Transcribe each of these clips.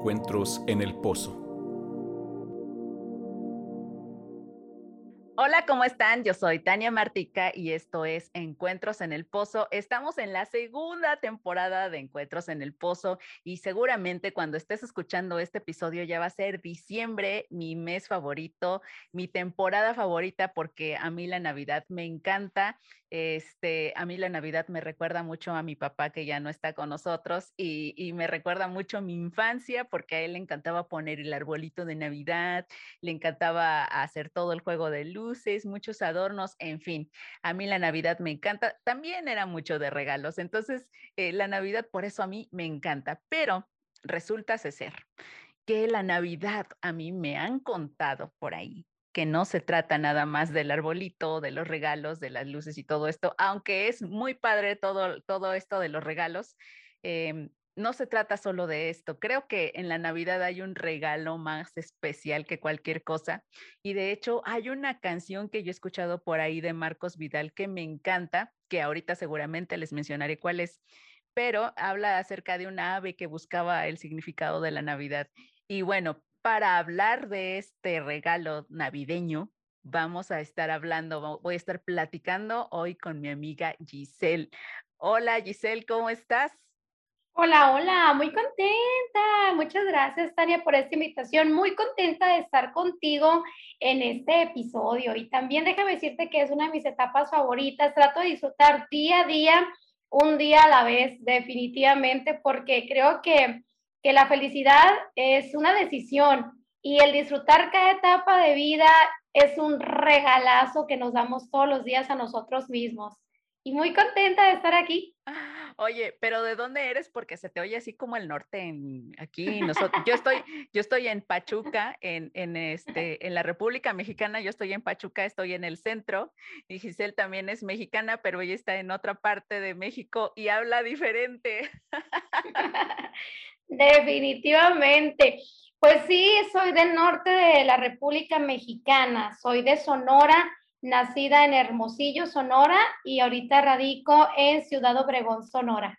Encuentros en el Pozo. ¿Cómo están? Yo soy Tania Martica y esto es Encuentros en el Pozo. Estamos en la segunda temporada de Encuentros en el Pozo y seguramente cuando estés escuchando este episodio ya va a ser diciembre, mi mes favorito, mi temporada favorita porque a mí la Navidad me encanta este, a mí la Navidad me recuerda mucho a mi papá que ya no está con nosotros y, me recuerda mucho mi infancia porque a él le encantaba poner el arbolito de Navidad, le encantaba hacer todo el juego de luces, muchos adornos, en fin, a mí la Navidad me encanta. También era mucho de regalos, entonces eh, la Navidad por eso a mí me encanta, pero resulta ser que la Navidad a mí me han contado por ahí que no se trata nada más del arbolito, de los regalos, de las luces y todo esto, aunque es muy padre todo, todo esto de los regalos, em, no se trata solo de esto. Creo que en la Navidad hay un regalo más especial que cualquier cosa. Y de hecho hay una canción que yo he escuchado por ahí de Marcos Vidal que me encanta, que ahorita seguramente les mencionaré cuál es, pero habla acerca de una ave que buscaba el significado de la Navidad. Y bueno, para hablar de este regalo navideño, vamos a estar hablando, voy a estar platicando hoy con mi amiga Giselle. Hola Giselle, ¿cómo estás? Hola, hola, muy contenta. Muchas gracias, Tania, por esta invitación. Muy contenta de estar contigo en este episodio. Y también déjame decirte que es una de mis etapas favoritas. Trato de disfrutar día a día, un día a la vez, definitivamente, porque creo que que la felicidad es una decisión y el disfrutar cada etapa de vida es un regalazo que nos damos todos los días a nosotros mismos. Y muy contenta de estar aquí. Oye, pero ¿de dónde eres? Porque se te oye así como el norte en, aquí. Nosotros, yo estoy, yo estoy en Pachuca, en, en, este, en la República Mexicana. Yo estoy en Pachuca, estoy en el centro. Y Giselle también es mexicana, pero ella está en otra parte de México y habla diferente. Definitivamente. Pues sí, soy del norte de la República Mexicana, soy de Sonora, nacida en Hermosillo, Sonora, y ahorita radico en Ciudad Obregón, Sonora.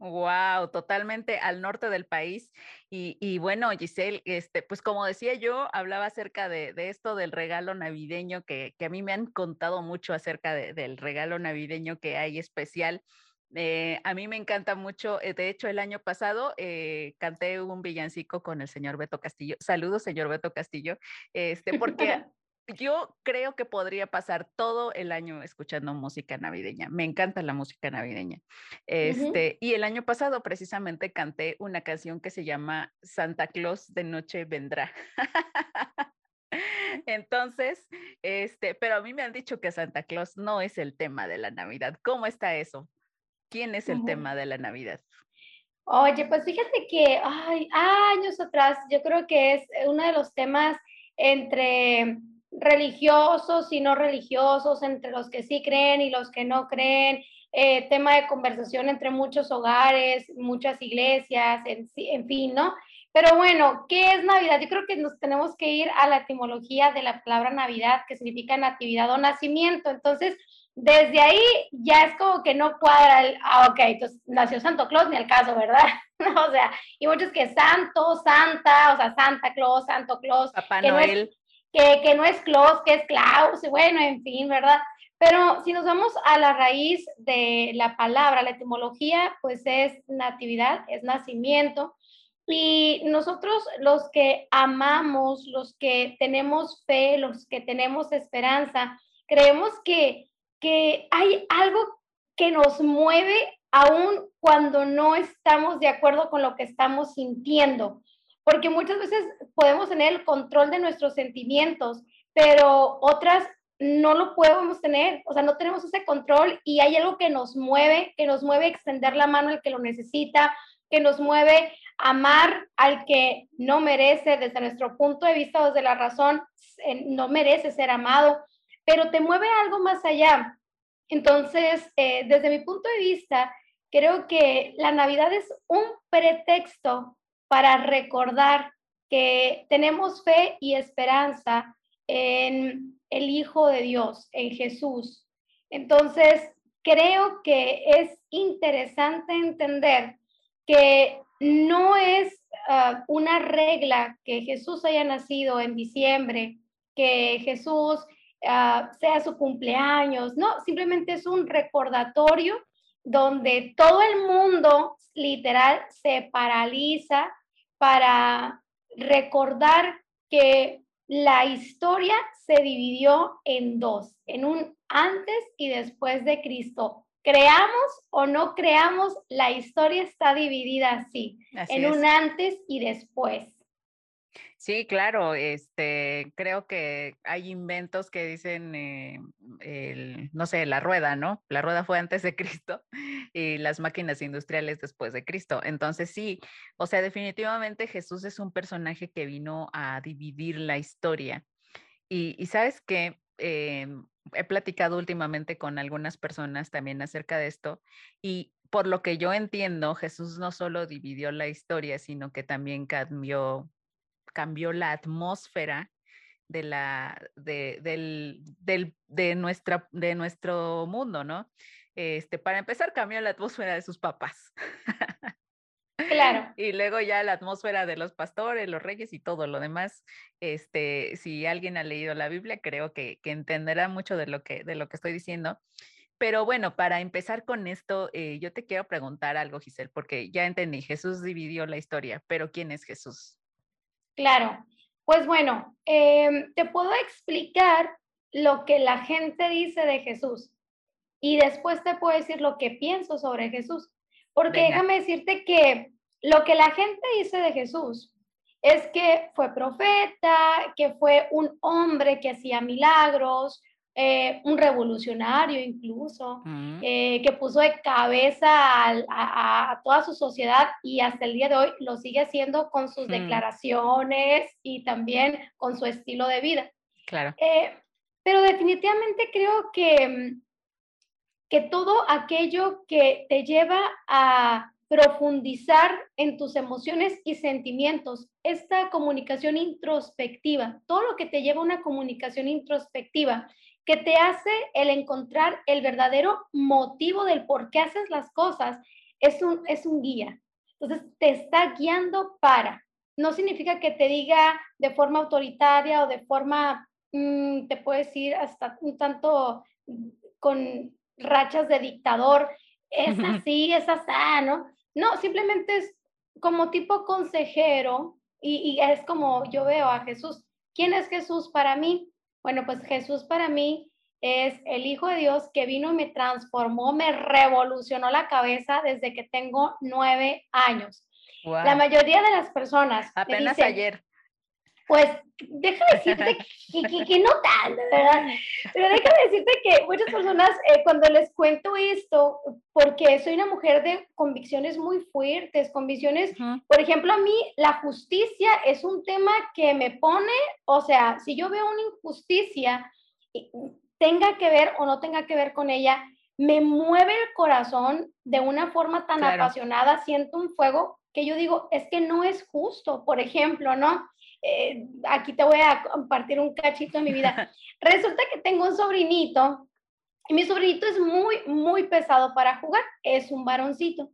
Wow, totalmente al norte del país. Y, bueno, Giselle, este, pues como decía yo, hablaba acerca de, esto del regalo navideño, que, a mí me han contado mucho acerca del regalo navideño que hay especial. Eh, a mí me encanta mucho, eh, de hecho el año pasado eh, canté un villancico con el señor Beto Castillo. Saludos, señor Beto Castillo, este, porque yo creo que podría pasar todo el año escuchando música navideña. Me encanta la música navideña. Este, Y el año pasado precisamente canté una canción que se llama Santa Claus de Noche Vendrá. Entonces, este, pero a mí me han dicho que Santa Claus no es el tema de la Navidad. ¿Cómo está eso? ¿Quién es el tema de la Navidad? Oye, pues fíjate que ay, años atrás yo creo que es uno de los temas entre religiosos y no religiosos, entre los que sí creen y los que no creen, eh, tema de conversación entre muchos hogares, muchas iglesias, en, en fin, ¿no? Pero bueno, ¿qué es Navidad? Yo creo que nos tenemos que ir a la etimología de la palabra Navidad, que significa natividad o nacimiento. Entonces, desde ahí ya es como que no cuadra el, ah, ok, entonces nació Santo Claus, ni el caso, ¿verdad? o sea, y muchos que Santo, Santa, o sea, Santa Claus, Santo Claus. Papá Noel. Que, que no es Claus, que es Claus, bueno, en fin, ¿verdad? Pero si nos vamos a la raíz de la palabra, la etimología, pues es natividad, es nacimiento. Y nosotros los que amamos, los que tenemos fe, los que tenemos esperanza, creemos que que hay algo que nos mueve aún cuando no estamos de acuerdo con lo que estamos sintiendo, porque muchas veces podemos tener el control de nuestros sentimientos, pero otras no lo podemos tener, o sea, no tenemos ese control y hay algo que nos mueve, que nos mueve a extender la mano al que lo necesita, que nos mueve a amar al que no merece desde nuestro punto de vista, desde la razón, no merece ser amado pero te mueve algo más allá. Entonces, eh, desde mi punto de vista, creo que la Navidad es un pretexto para recordar que tenemos fe y esperanza en el Hijo de Dios, en Jesús. Entonces, creo que es interesante entender que no es ah, una regla que Jesús haya nacido en diciembre, que Jesús ah, sea su cumpleaños, no, simplemente es un recordatorio donde todo el mundo literal se paraliza para recordar que la historia se dividió en dos, en un antes y después de Cristo. Creamos o no creamos, la historia está dividida así, en un antes y después. Sí, claro, este, creo que hay inventos que dicen, eh, no sé, la rueda, ¿no? La rueda fue antes de Cristo y las máquinas industriales después de Cristo. Entonces, sí, o sea, definitivamente Jesús es un personaje que vino a dividir la historia. Y, sabes que em, he platicado últimamente con algunas personas también acerca de esto y por lo que yo entiendo, Jesús no solo dividió la historia, sino que también cambió cambió la atmósfera de, la, de, del, del, de, nuestra, de nuestro mundo, ¿no? Este, para empezar, cambió la atmósfera de sus papás. Claro. y luego ya la atmósfera de los pastores, los reyes y todo lo demás. Este, si alguien ha leído la Biblia, creo que, que entenderá mucho de lo que, de lo que estoy diciendo. Pero bueno, para empezar con esto, eh, yo te quiero preguntar algo, Giselle, porque ya entendí, Jesús dividió la historia, pero ¿quién es Jesús? Claro, pues bueno, em, te puedo explicar lo que la gente dice de Jesús y después te puedo decir lo que pienso sobre Jesús. Porque déjame decirte que lo que la gente dice de Jesús es que fue profeta, que fue un hombre que hacía milagros, eh, un revolucionario incluso, mm. eh, que puso de cabeza a, toda su sociedad y hasta el día de hoy lo sigue haciendo con sus mm. declaraciones y también con su estilo de vida. Claro. Eh, pero definitivamente creo que, que todo aquello que te lleva a profundizar en tus emociones y sentimientos, esta comunicación introspectiva, todo lo que te lleva a una comunicación introspectiva que te hace el encontrar el verdadero motivo del por qué haces las cosas, es un, es un guía. Entonces, te está guiando para. No significa que te diga de forma autoritaria o de forma, mm, te puedes decir, hasta un tanto con rachas de dictador. Es así, es así, ¿no? No, simplemente es como tipo consejero y, y es como yo veo a Jesús. ¿Quién es Jesús para mí? Bueno, pues Jesús para mí es el Hijo de Dios que vino y me transformó, me revolucionó la cabeza desde que tengo nueve años. La mayoría de las personas. Apenas ayer. Pues déjame decirte que, no tal, ¿verdad? Pero déjame decirte que muchas personas, eh, cuando les cuento esto, porque soy una mujer de convicciones muy fuertes, convicciones, por ejemplo, a mí la justicia es un tema que me pone, o sea, si yo veo una injusticia, tenga que ver o no tenga que ver con ella, me mueve el corazón de una forma tan apasionada, siento un fuego que yo digo, es que no es justo, por ejemplo, ¿no? Eh, aquí te voy a compartir un cachito de mi vida. Resulta que tengo un sobrinito y mi sobrinito es muy, muy pesado para jugar, es un varoncito.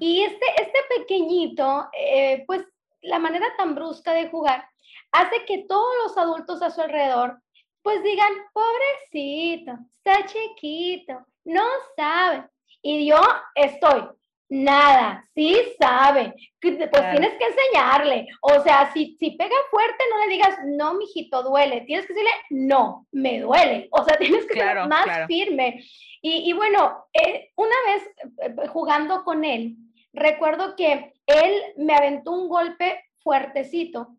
Y este, este pequeñito, eh, pues la manera tan brusca de jugar hace que todos los adultos a su alrededor pues digan, pobrecito, está chiquito, no sabe. Y yo estoy Nada, sí sabe. Pues tienes que enseñarle. O sea, si, si pega fuerte, no le digas, no, mijito, duele. Tienes que decirle, no, me duele. O sea, tienes que ser más firme. Y, bueno, eh, una vez eh, jugando con él, recuerdo que él me aventó un golpe fuertecito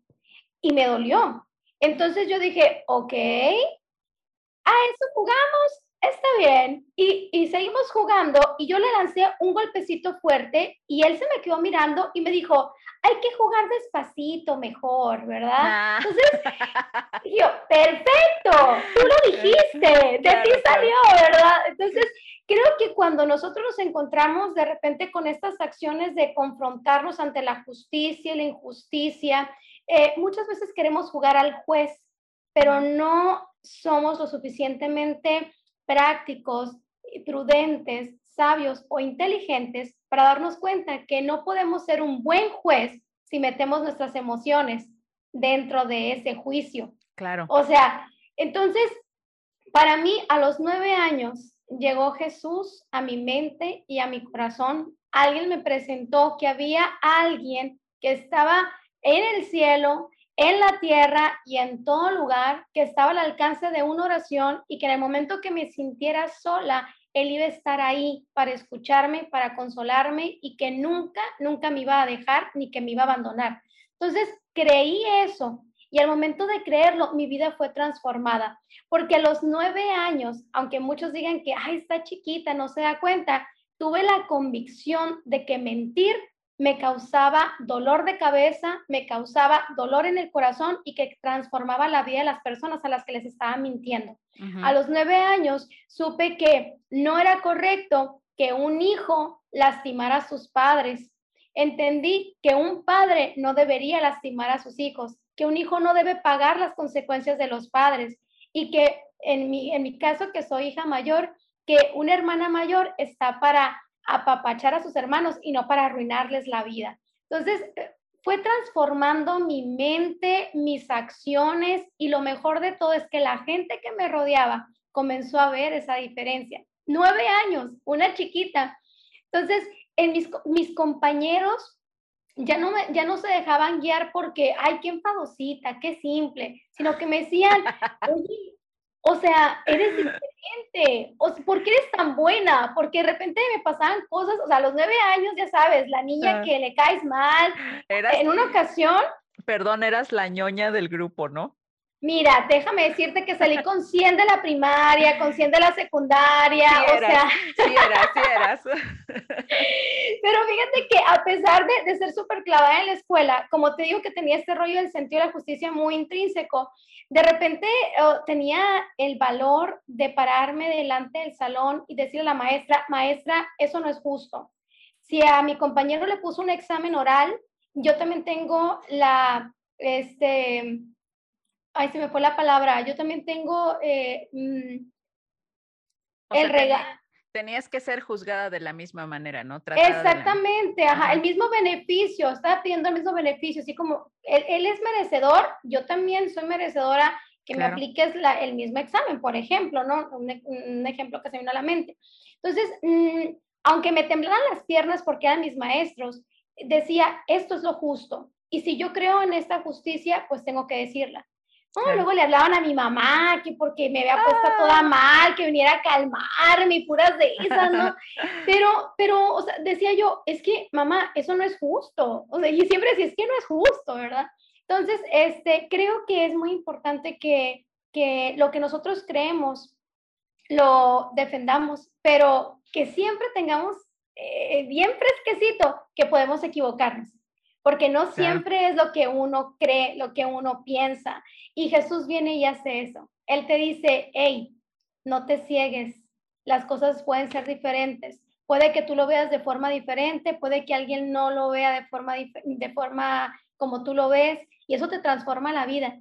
y me dolió. Entonces yo dije, ok, a eso jugamos, está bien. Y, y, seguimos jugando y yo le lancé un golpecito fuerte y él se me quedó mirando y me dijo, hay que jugar despacito mejor, ¿verdad? Ah. Entonces, yo, perfecto, tú lo dijiste, de ti salió, ¿verdad? Entonces, creo que cuando nosotros nos encontramos de repente con estas acciones de confrontarnos ante la justicia y la injusticia, eh, muchas veces queremos jugar al juez, pero no somos lo suficientemente prácticos, prudentes, sabios o inteligentes para darnos cuenta que no podemos ser un buen juez si metemos nuestras emociones dentro de ese juicio. Claro. O sea, entonces, para mí, a los nueve años, llegó Jesús a mi mente y a mi corazón. Alguien me presentó que había alguien que estaba en el cielo, en la tierra y en todo lugar, que estaba al alcance de una oración y que en el momento que me sintiera sola, Él iba a estar ahí para escucharme, para consolarme y que nunca, nunca me iba a dejar ni que me iba a abandonar. Entonces, creí eso y al momento de creerlo, mi vida fue transformada, porque a los nueve años, aunque muchos digan que, ay, está chiquita, no se da cuenta, tuve la convicción de que mentir me causaba dolor de cabeza, me causaba dolor en el corazón y que transformaba la vida de las personas a las que les estaba mintiendo. A los nueve años supe que no era correcto que un hijo lastimara a sus padres. Entendí que un padre no debería lastimar a sus hijos, que un hijo no debe pagar las consecuencias de los padres y que en mi, en mi caso, que soy hija mayor, que una hermana mayor está para apapachar a sus hermanos y no para arruinarles la vida. Entonces, eh, fue transformando mi mente, mis acciones y lo mejor de todo es que la gente que me rodeaba comenzó a ver esa diferencia. Nueve años, una chiquita. Entonces, en mis, mis compañeros ya no, me, ya no se dejaban guiar porque, ay, qué enfadosita, qué simple, sino que me decían, oye, o sea, eres diferente. O ¿Por qué eres tan buena? Porque de repente me pasaban cosas, o sea, a los nueve años, ya sabes, la niña ah. que le caes mal. en una ocasión. Perdón, eras la ñoña del grupo, ¿no? Mira, déjame decirte que salí con 100 de la primaria, con 100 de la secundaria, o sea. Sí eras, sí eras. Pero fíjate que a pesar de, de ser súper clavada en la escuela, como te digo que tenía este rollo del sentido de la justicia muy intrínseco, de repente oh, tenía el valor de pararme delante del salón y decirle a la maestra, maestra, eso no es justo. Si a mi compañero le puso un examen oral, yo también tengo la, este, ay, se me fue la palabra, yo también tengo eh, mm, el regalo. Tenías que ser juzgada de la misma manera, ¿no? Exactamente, ajá, el mismo beneficio, estaba pidiendo el mismo beneficio, así como él, es merecedor, yo también soy merecedora que me apliques el mismo examen, por ejemplo, ¿no? Un, ejemplo que se me viene a la mente. Entonces, mm, aunque me temblaran las piernas porque eran mis maestros, decía, esto es lo justo. Y si yo creo en esta justicia, pues tengo que decirla. Oh, Luego le hablaban a mi mamá que porque me había puesto toda ah. mal, que viniera a calmarme y puras de esas, ¿no? Pero, pero, o sea, decía yo, es que mamá, eso no es justo. O sea, y siempre decía, es que no es justo, ¿verdad? Entonces, este, creo que es muy importante que, que lo que nosotros creemos lo defendamos, pero que siempre tengamos eh, bien fresquecito que podemos equivocarnos porque no siempre es lo que uno cree, lo que uno piensa. Y Jesús viene y hace eso. Él te dice, hey, no te ciegues, las cosas pueden ser diferentes. Puede que tú lo veas de forma diferente, puede que alguien no lo vea de forma, de forma como tú lo ves, y eso te transforma la vida.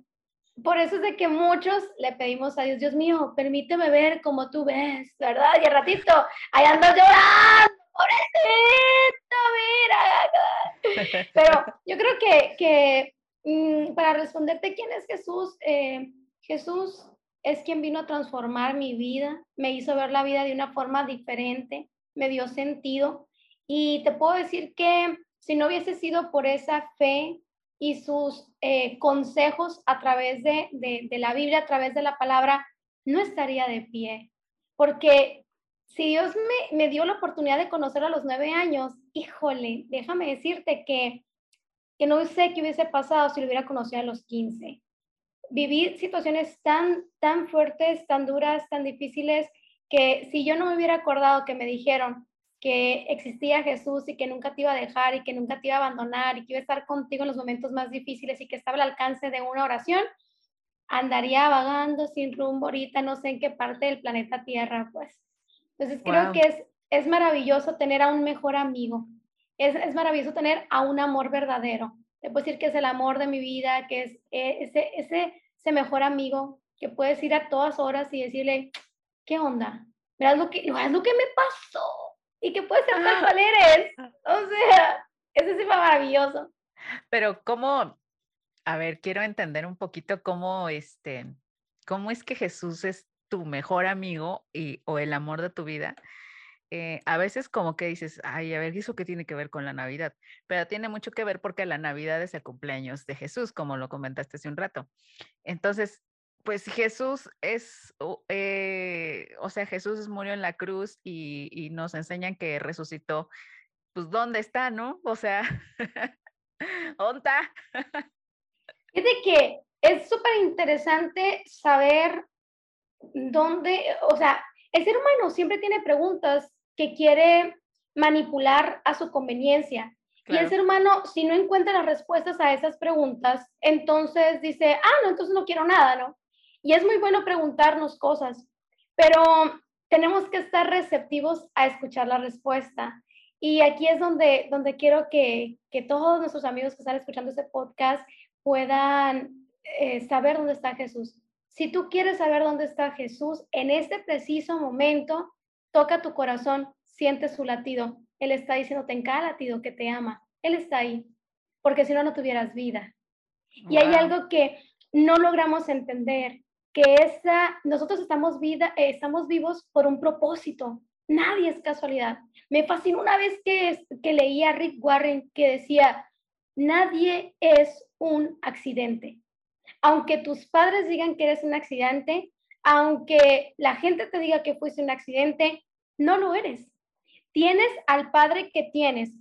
Por eso es de que muchos le pedimos a Dios, Dios mío, permíteme ver como tú ves, ¿verdad? Y al ratito, ahí ando llorando, pobrecito, mira. Pero yo creo que, que mm, para responderte quién es Jesús, eh, Jesús es quien vino a transformar mi vida, me hizo ver la vida de una forma diferente, me dio sentido. Y te puedo decir que si no hubiese sido por esa fe y sus eh, consejos a través de, de, de la Biblia, a través de la palabra, no estaría de pie. Porque si Dios me, me, dio la oportunidad de conocer a los nueve años, híjole, déjame decirte que, que no sé qué hubiese pasado si lo hubiera conocido a los 15. Viví situaciones tan, tan fuertes, tan duras, tan difíciles, que si yo no me hubiera acordado que me dijeron que existía Jesús y que nunca te iba a dejar y que nunca te iba a abandonar y que iba a estar contigo en los momentos más difíciles y que estaba al alcance de una oración, andaría vagando sin rumbo ahorita, no sé en qué parte del planeta Tierra, pues. Entonces creo que es, es maravilloso tener a un mejor amigo, es, es, maravilloso tener a un amor verdadero. Te puedo decir que es el amor de mi vida, que es eh, ese, ese, ese mejor amigo que puedes ir a todas horas y decirle, ¿qué onda? Verás lo que, verás lo que me pasó. y que puedes ser tal cual eres. O sea, eso sí fue maravilloso. Pero cómo, a ver, quiero entender un poquito cómo, este, cómo es que Jesús es tu mejor amigo y, o el amor de tu vida. Eh, a veces como que dices, ay, a ver, ¿eso qué tiene que ver con la Navidad? Pero tiene mucho que ver porque la Navidad es el cumpleaños de Jesús, como lo comentaste hace un rato. Entonces, pues Jesús es, eh, o sea, Jesús murió en la cruz y, y nos enseñan que resucitó. Pues, ¿dónde está, no? O sea, ¿dónde Fíjate que es súper interesante saber dónde, o sea, el ser humano siempre tiene preguntas que quiere manipular a su conveniencia. Y el ser humano, si no encuentra las respuestas a esas preguntas, entonces dice, ah, no, entonces no quiero nada, ¿no? Y es muy bueno preguntarnos cosas, pero tenemos que estar receptivos a escuchar la respuesta. Y aquí es donde, donde quiero que, que todos nuestros amigos que están escuchando este podcast puedan eh, saber dónde está Jesús. Si tú quieres saber dónde está Jesús, en este preciso momento, toca tu corazón, siente su latido. Él está diciéndote en cada latido que te ama. Él está ahí, porque si no, no tuvieras vida. Y hay algo que no logramos entender, que esa, nosotros estamos, vida, eh, estamos vivos por un propósito. Nadie es casualidad. Me fascinó una vez que, que leí a Rick Warren que decía, nadie es un accidente. Aunque tus padres digan que eres un accidente, aunque la gente te diga que fuiste un accidente, no lo eres. Tienes al padre que tienes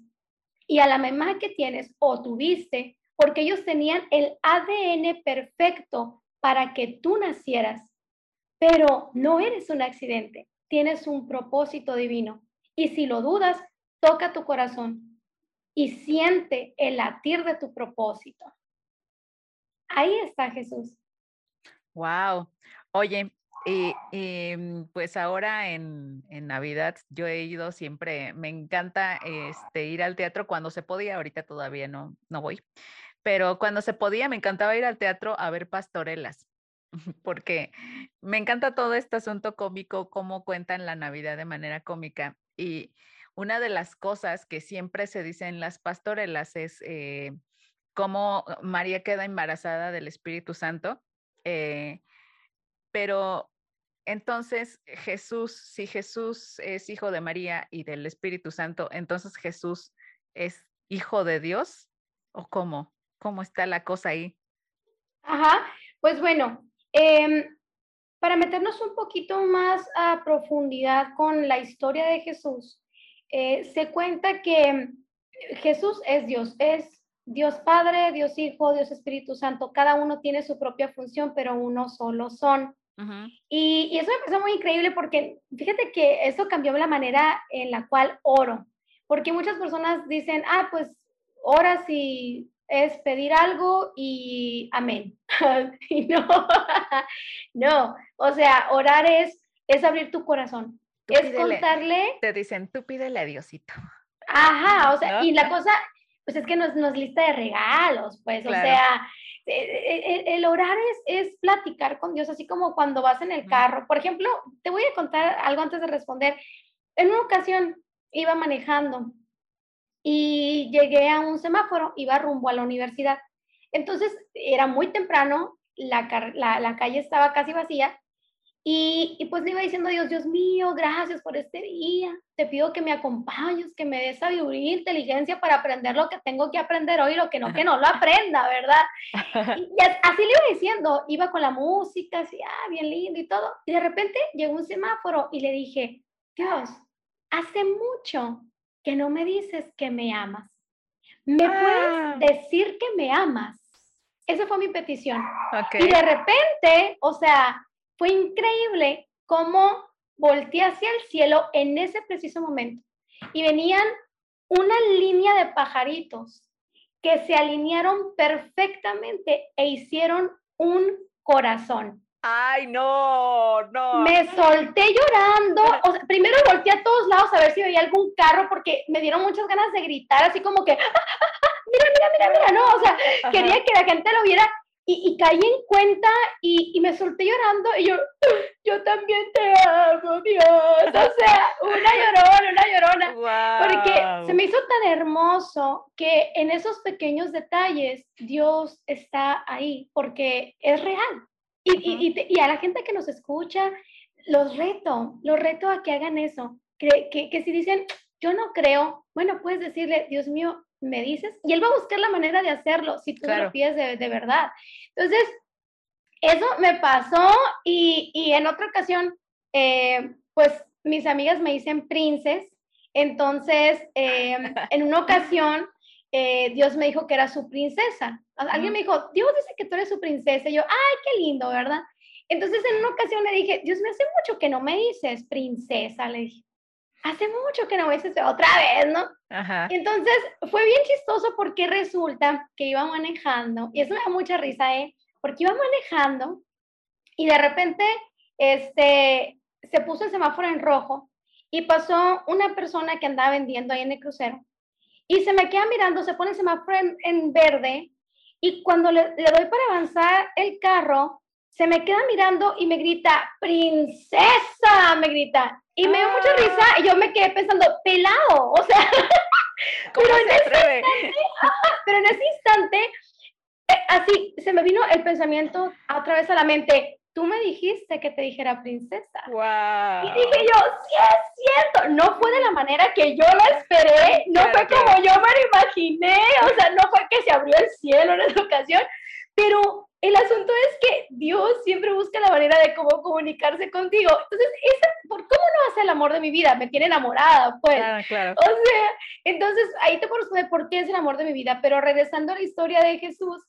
y a la mamá que tienes o tuviste porque ellos tenían el ADN perfecto para que tú nacieras. Pero no eres un accidente, tienes un propósito divino. Y si lo dudas, toca tu corazón y siente el latir de tu propósito. Ahí está Jesús. Wow. Oye, y, pues ahora en, Navidad yo he ido siempre, me encanta este, ir al teatro cuando se podía, ahorita todavía no, no voy, pero cuando se podía me encantaba ir al teatro a ver pastorelas, porque me encanta todo este asunto cómico, cómo cuentan la Navidad de manera cómica. Y una de las cosas que siempre se dice en las pastorelas es... Eh, cómo María queda embarazada del Espíritu Santo. Eh, pero entonces Jesús, si Jesús es hijo de María y del Espíritu Santo, entonces Jesús es hijo de Dios o cómo, cómo está la cosa ahí. Ajá, pues bueno, em, para meternos un poquito más a profundidad con la historia de Jesús, eh, se cuenta que Jesús es Dios, es Dios Padre, Dios Hijo, Dios Espíritu Santo, cada uno tiene su propia función, pero uno solo son. y, eso me parece muy increíble porque fíjate que eso cambió la manera en la cual oro, porque muchas personas dicen, ah, pues ora si es pedir algo y amén. y no, no, o sea, orar es, es abrir tu corazón, es contarle. Te dicen, tú pídele a Diosito. Ajá, o sea, y la cosa, pues es que nos, nos lista de regalos, pues, o sea, e, e, e, el, orar es, es, platicar con Dios, así como cuando vas en el carro. Por ejemplo, te voy a contar algo antes de responder. En una ocasión iba manejando y llegué a un semáforo, iba rumbo a la universidad. Entonces era muy temprano, la, la, la calle estaba casi vacía y, pues le iba diciendo a Dios, Dios mío, gracias por este día. Te pido que me acompañes, que me des sabiduría inteligencia para aprender lo que tengo que aprender hoy, lo que no, que no lo aprenda, ¿verdad? Y, así le iba diciendo, iba con la música, así, ah, bien lindo y todo. Y de repente llegó un semáforo y le dije, Dios, hace mucho que no me dices que me amas. ¿Me puedes ah. decir que me amas? Esa fue mi petición. Y de repente, o sea, fue increíble cómo volteé hacia el cielo en ese preciso momento y venían una línea de pajaritos que se alinearon perfectamente e hicieron un corazón. Ay, no, no. Me solté llorando. O sea, primero volteé a todos lados a ver si veía algún carro porque me dieron muchas ganas de gritar, así como que, ah, ah, ah, mira, mira, mira, mira, no, o sea, quería que la gente lo viera y, caí en cuenta y, me solté llorando y yo, yo también te amo, Dios. O sea, una llorona, una llorona. Porque se me hizo tan hermoso que en esos pequeños detalles Dios está ahí, porque es real. Y, y, a la gente que nos escucha, los reto, los reto a que hagan eso. Que, que, que si dicen, yo no creo, bueno, puedes decirle, Dios mío, me dices, y él va a buscar la manera de hacerlo si tú lo pides de, verdad. Entonces, eso me pasó y, y en otra ocasión, eh, pues mis amigas me dicen princes, entonces em, en una ocasión eh, Dios me dijo que era su princesa. Alguien me dijo, Dios dice que tú eres su princesa. Y yo, ay, qué lindo, ¿verdad? Entonces en una ocasión le dije, Dios, me hace mucho que no me dices princesa, le dije hace mucho que no ves otra vez, ¿no? Ajá. entonces fue bien chistoso porque resulta que iba manejando, y eso me da mucha risa, ¿eh? Porque iba manejando y de repente este, se puso el semáforo en rojo y pasó una persona que andaba vendiendo ahí en el crucero y se me queda mirando, se pone el semáforo en, verde y cuando le, le doy para avanzar el carro, se me queda mirando y me grita, princesa, me grita. Y me dio mucha risa y yo me quedé pensando, pelado, o sea, pero, en ese instante, pero en ese instante, eh, así se me vino el pensamiento otra vez a la mente, tú me dijiste que te dijera princesa. Wow. Y dije yo, sí es cierto, no fue de la manera que yo la esperé, no fue como yo me lo imaginé, o sea, no fue que se abrió el cielo en esa ocasión, pero el asunto es que Dios siempre busca la manera de cómo comunicarse contigo. Entonces, ¿por ¿cómo no hace el amor de mi vida? Me tiene enamorada, pues. Claro, claro. O sea, entonces ahí te puedo responder por qué es el amor de mi vida. Pero regresando a la historia de Jesús,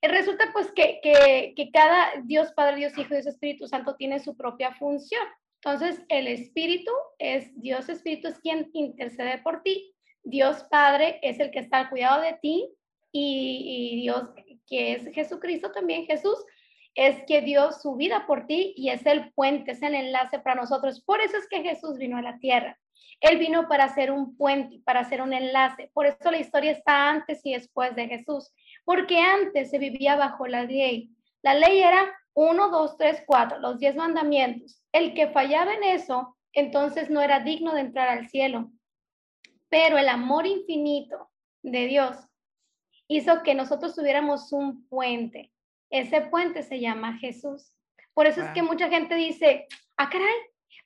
eh, resulta pues que, que, que cada Dios Padre, Dios Hijo y Dios Espíritu Santo tiene su propia función. Entonces, el Espíritu es, Dios Espíritu es quien intercede por ti. Dios Padre es el que está al cuidado de ti y, y Dios que es Jesucristo también, Jesús, es que dio su vida por ti y es el puente, es el enlace para nosotros. Por eso es que Jesús vino a la tierra. Él vino para hacer un puente, para hacer un enlace. Por eso la historia está antes y después de Jesús. Porque antes se vivía bajo la ley. La ley era 1, 2, 3, 4, los 10 mandamientos. El que fallaba en eso, entonces no era digno de entrar al cielo. Pero el amor infinito de Dios hizo que nosotros tuviéramos un puente. Ese puente se llama Jesús. Por eso es que mucha gente dice, ah, caray,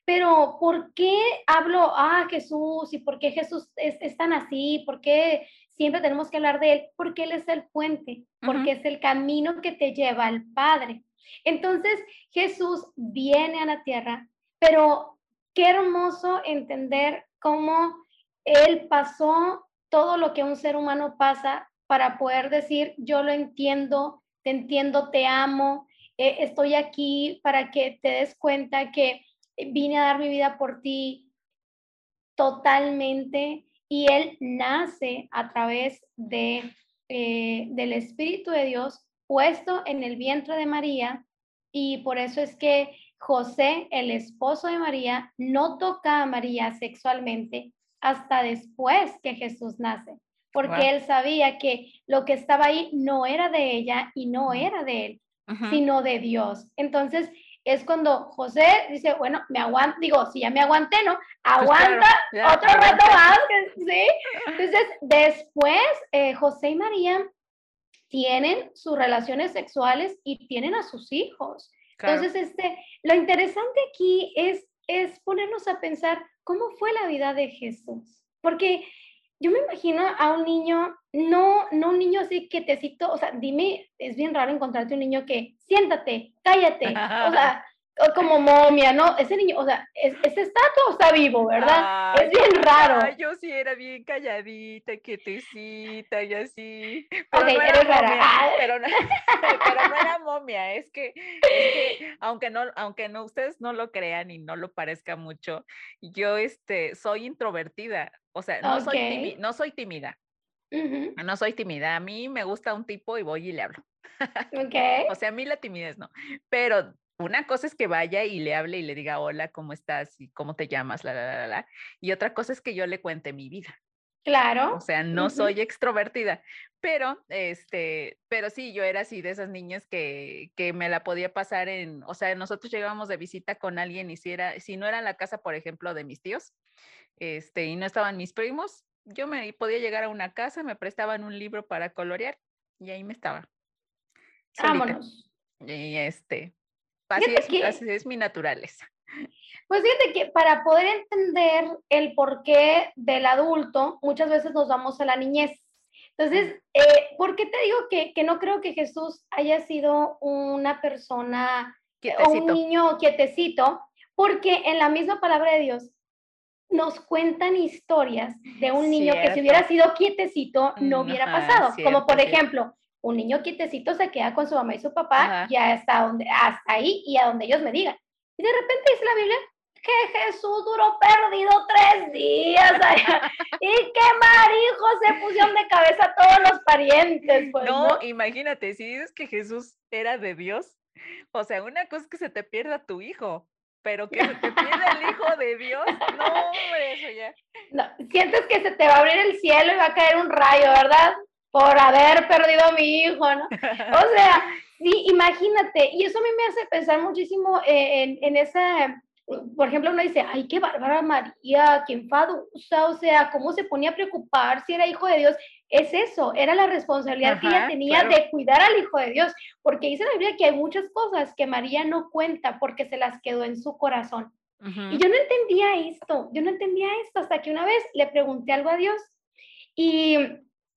pero ¿por qué hablo a ah, Jesús y por qué Jesús es, tan así? ¿Por qué siempre tenemos que hablar de Él? Porque Él es el puente, porque es el camino que te lleva al Padre. Entonces Jesús viene a la tierra, pero qué hermoso entender cómo Él pasó todo lo que un ser humano pasa para poder decir, yo lo entiendo, te entiendo, te amo, eh, estoy aquí para que te des cuenta que vine a dar mi vida por ti totalmente y Él nace a través de, eh, del Espíritu de Dios puesto en el vientre de María y por eso es que José, el esposo de María, no toca a María sexualmente hasta después que Jesús nace porque él sabía que lo que estaba ahí no era de ella y no era de él, sino de Dios. Entonces, es cuando José dice, bueno, me aguanto, digo, si ya me aguanté, ¿no? Pues Aguanta otro rato más, ¿sí? Entonces, después, eh, José y María tienen sus relaciones sexuales y tienen a sus hijos. Entonces, este, lo interesante aquí es, es ponernos a pensar cómo fue la vida de Jesús, porque yo me imagino a un niño, no, no un niño así que te cito, o sea, dime, es bien raro encontrarte un niño que siéntate, cállate, o sea, como momia, ¿no? Ese niño, o sea, ese estatua está vivo, ¿verdad? es bien raro. yo sí era bien calladita, quietecita y así. Pero no era momia, pero, no, pero no, era momia, es que, es que aunque no, aunque no, ustedes no lo crean y no lo parezca mucho, yo este, soy introvertida. O sea, no, soy, tímida, no soy tímida. No soy tímida. A mí me gusta un tipo y voy y le hablo. Okay. o sea, a mí la timidez no. Pero una cosa es que vaya y le hable y le diga, hola, ¿cómo estás? ¿Y cómo te llamas? La, la, la, la. Y otra cosa es que yo le cuente mi vida. Claro. O sea, no soy extrovertida, pero este, pero sí, yo era así de esas niñas que, que me la podía pasar en, o sea, nosotros llegábamos de visita con alguien y si era, si no era la casa, por ejemplo, de mis tíos, este, y no estaban mis primos, yo me podía llegar a una casa, me prestaban un libro para colorear y ahí me estaba. Vámonos. Y este, así es, así es mi naturaleza. Pues fíjate que para poder entender el porqué del adulto, muchas veces nos vamos a la niñez. Entonces, eh, ¿por qué te digo que, que, no creo que Jesús haya sido una persona o un niño quietecito? Porque en la misma palabra de Dios nos cuentan historias de un niño que si hubiera sido quietecito no hubiera pasado. Como por ejemplo, un niño quietecito se queda con su mamá y su papá y hasta, donde, hasta ahí y a donde ellos me digan. Y de repente dice la Biblia que Jesús duró perdido tres días y que marijo se pusieron de cabeza todos los parientes. Pues, no, imagínate, si dices que Jesús era de Dios, o sea, una cosa es que se te pierda tu hijo, pero que se te pierda el hijo de Dios, no, hombre, eso ya. No, sientes que se te va a abrir el cielo y va a caer un rayo, ¿verdad? Por haber perdido a mi hijo, ¿no? O sea, sí, imagínate, y eso a mí me hace pensar muchísimo eh, en, en esa por ejemplo, uno dice, ay, qué bárbara María, qué enfadosa, o sea, cómo se ponía a preocupar si era hijo de Dios. Es eso, era la responsabilidad que ella tenía de cuidar al hijo de Dios, porque dice la Biblia que hay muchas cosas que María no cuenta porque se las quedó en su corazón. Y yo no entendía esto, yo no entendía esto hasta que una vez le pregunté algo a Dios y,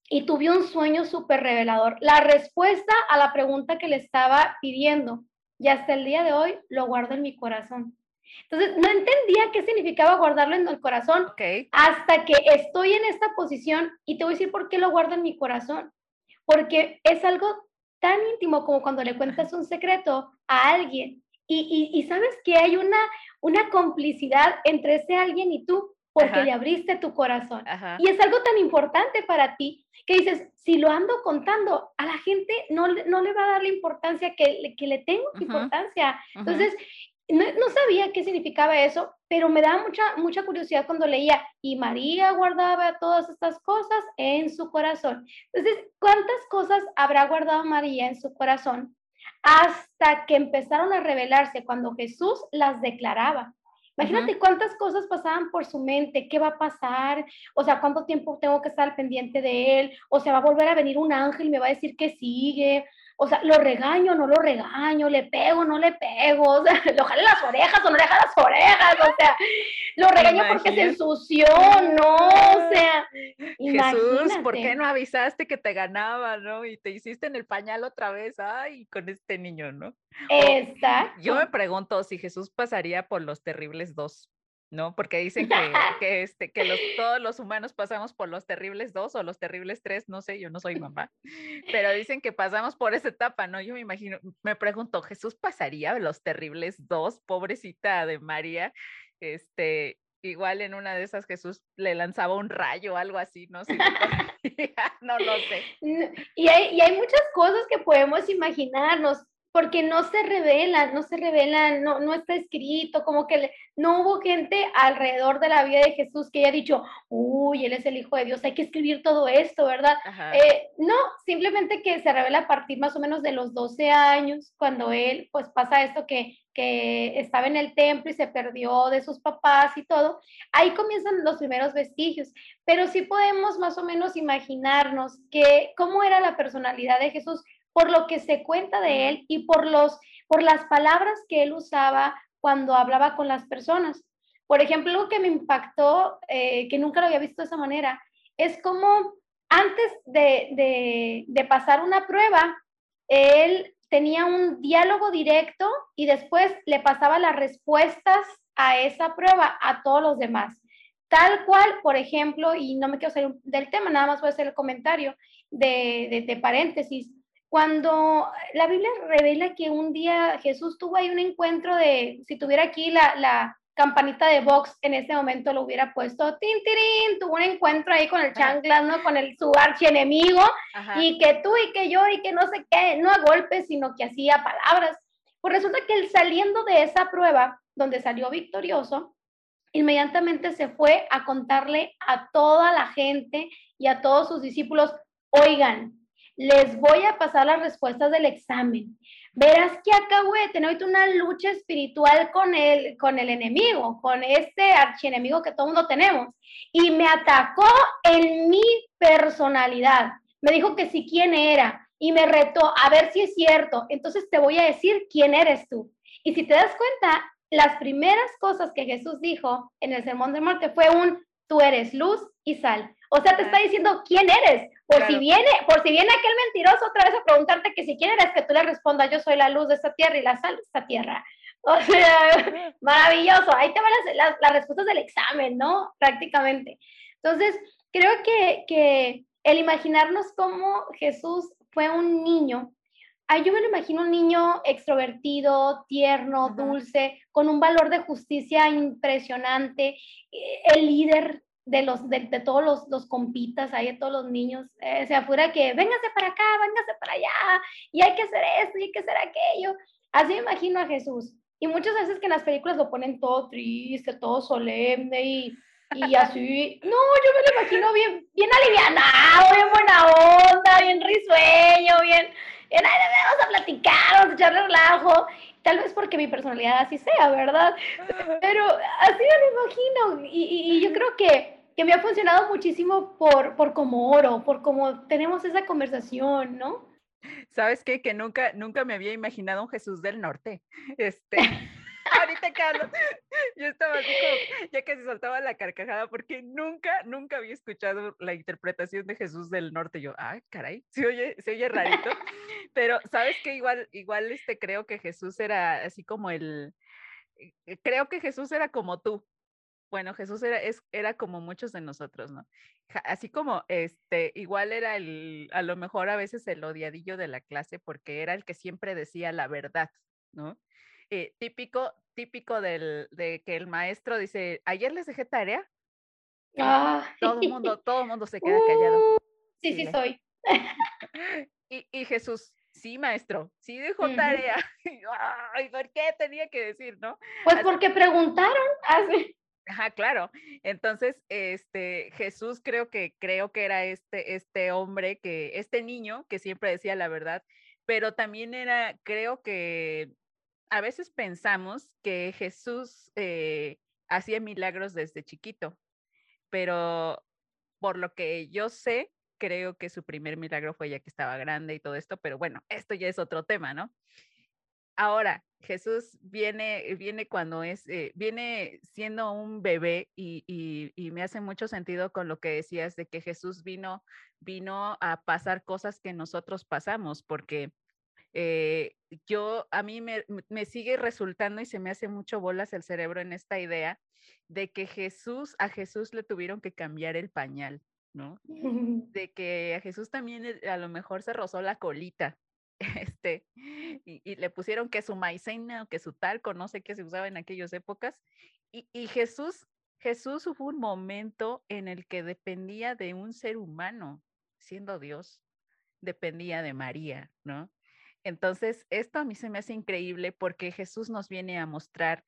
y tuve un sueño súper revelador. La respuesta a la pregunta que le estaba pidiendo y hasta el día de hoy lo guardo en mi corazón. Entonces, no entendía qué significaba guardarlo en el corazón hasta que estoy en esta posición y te voy a decir por qué lo guardo en mi corazón. Porque es algo tan íntimo como cuando le cuentas un secreto a alguien y, y, sabes que hay una, una complicidad entre ese alguien y tú porque le abriste tu corazón. Y es algo tan importante para ti que dices, si lo ando contando, a la gente no, no le va a dar la importancia que, que le tengo importancia. Entonces, no, sabía qué significaba eso, pero me daba mucha, mucha curiosidad cuando leía, y María guardaba todas estas cosas en su corazón. Entonces, ¿cuántas cosas habrá guardado María en su corazón? Hasta que empezaron a revelarse cuando Jesús las declaraba. Imagínate cuántas cosas pasaban por su mente, qué va a pasar, o sea, cuánto tiempo tengo que estar pendiente de él, o sea, va a volver a venir un ángel y me va a decir que sigue, o sea, lo regaño, no lo regaño, le pego, no le pego, o sea, lo jale las orejas o no le jale las orejas, o sea, lo regaño porque se ensució, no, o sea, Jesús, ¿por qué no avisaste que te ganaba, no? Y te hiciste en el pañal otra vez, ay, con este niño, ¿no? Exacto. Yo me pregunto si Jesús pasaría por los terribles dos. ¿No? Porque dicen que, que, este, que los, todos los humanos pasamos por los terribles dos o los terribles tres, no sé, yo no soy mamá, pero dicen que pasamos por esa etapa, ¿no? Yo me imagino, me pregunto, ¿Jesús pasaría los terribles dos, pobrecita de María? Este, igual en una de esas Jesús le lanzaba un rayo o algo así, no sé. no lo sé. Y hay, y hay muchas cosas que podemos imaginarnos porque no se revela, no se revela, no, no está escrito, como que no hubo gente alrededor de la vida de Jesús que haya dicho, uy, él es el Hijo de Dios, hay que escribir todo esto, ¿verdad? Eh, no, simplemente que se revela a partir más o menos de los 12 años, cuando él, pues pasa esto que, que estaba en el templo y se perdió de sus papás y todo, ahí comienzan los primeros vestigios, pero sí podemos más o menos imaginarnos que cómo era la personalidad de Jesús por lo que se cuenta de él y por, los, por las palabras que él usaba cuando hablaba con las personas. Por ejemplo, algo que me impactó, eh, que nunca lo había visto de esa manera, es como antes de, de pasar una prueba, él tenía un diálogo directo y después le pasaba las respuestas a esa prueba a todos los demás. Tal cual, por ejemplo, y no me quiero salir del tema, nada más voy a hacer el comentario de, de, de paréntesis. Cuando la Biblia revela que un día Jesús tuvo ahí un encuentro de, si tuviera aquí la, la campanita de box, en ese momento lo hubiera puesto, tin, tirín, tuvo un encuentro ahí con el chanclas, ¿no? Con el, su archienemigo, y que tú y que yo y que no sé qué, no a golpes, sino que hacía palabras. Pues resulta que él saliendo de esa prueba, donde salió victorioso, inmediatamente se fue a contarle a toda la gente y a todos sus discípulos, oigan, les voy a pasar las respuestas del examen. Verás que acabo de tener una lucha espiritual con el, con el enemigo, con este archienemigo que todo mundo tenemos. Y me atacó en mi personalidad. Me dijo que sí quién era y me retó a ver si es cierto. Entonces te voy a decir quién eres tú. Y si te das cuenta, las primeras cosas que Jesús dijo en el Sermón del Monte fue un, tú eres luz y sal. O sea, te está diciendo quién eres. Por si viene, por si viene aquel mentiroso otra vez a preguntarte que si quién eres, que tú le respondas, yo soy la luz de esta tierra y la sal de esta tierra. O sea, maravilloso. Ahí te van las, las, respuestas del examen, ¿no? Prácticamente. Entonces, creo que, que el imaginarnos cómo Jesús fue un niño, ay, yo me lo imagino un niño extrovertido, tierno, dulce, con un valor de justicia impresionante, eh, el líder de, los, de, todos los, los, compitas, ahí de todos los niños, eh, se afuera que véngase para acá, véngase para allá, y hay que hacer esto, y hay que hacer aquello. Así me imagino a Jesús. Y muchas veces que en las películas lo ponen todo triste, todo solemne y, y así. No, yo me lo imagino bien, bien alivianado, bien buena onda, bien risueño, bien, bien, vamos a platicar, vamos a echar relajo. Tal vez porque mi personalidad así sea, ¿verdad? Pero así me lo imagino. Y, y yo creo que que me ha funcionado muchísimo por, por como oro, por cómo tenemos esa conversación, ¿no? ¿Sabes qué? Que nunca, nunca me había imaginado un Jesús del Norte. Este, ahorita Carlos, yo estaba así como, ya que se soltaba la carcajada, porque nunca, nunca había escuchado la interpretación de Jesús del Norte. Yo, ay, caray, se oye, se oye rarito. Pero, ¿sabes qué? Igual, igual este, creo que Jesús era así como el, eh, creo que Jesús era como tú, bueno, Jesús era, es, era como muchos de nosotros, ¿no? Así como, este, igual era el, a lo mejor a veces el odiadillo de la clase porque era el que siempre decía la verdad, ¿no? Eh, típico, típico del, de que el maestro dice, ayer les dejé tarea. Todo el mundo, todo mundo se queda callado. Uh, sí, sí, soy. y, y Jesús, sí, maestro, sí dejó tarea. Ay, ¿por qué tenía que decir, no? Pues porque preguntaron. Así. Ajá, claro. Entonces, este, Jesús creo que, creo que era este, este hombre que, este niño que siempre decía la verdad, pero también era, creo que a veces pensamos que Jesús eh, hacía milagros desde chiquito, pero por lo que yo sé, creo que su primer milagro fue ya que estaba grande y todo esto, pero bueno, esto ya es otro tema, ¿no? Ahora, Jesús viene, viene cuando es, eh, viene siendo un bebé y, y, me hace mucho sentido con lo que decías de que Jesús vino, vino a pasar cosas que nosotros pasamos, porque eh, yo, a mí me, me, sigue resultando y se me hace mucho bolas el cerebro en esta idea de que Jesús, a Jesús le tuvieron que cambiar el pañal, ¿no? De que a Jesús también eh, a lo mejor se rozó la colita, este, y, le pusieron que su maicena o que su talco, no sé qué se usaba en aquellas épocas. Y, y Jesús, Jesús hubo un momento en el que dependía de un ser humano, siendo Dios, dependía de María, ¿no? Entonces, esto a mí se me hace increíble porque Jesús nos viene a mostrar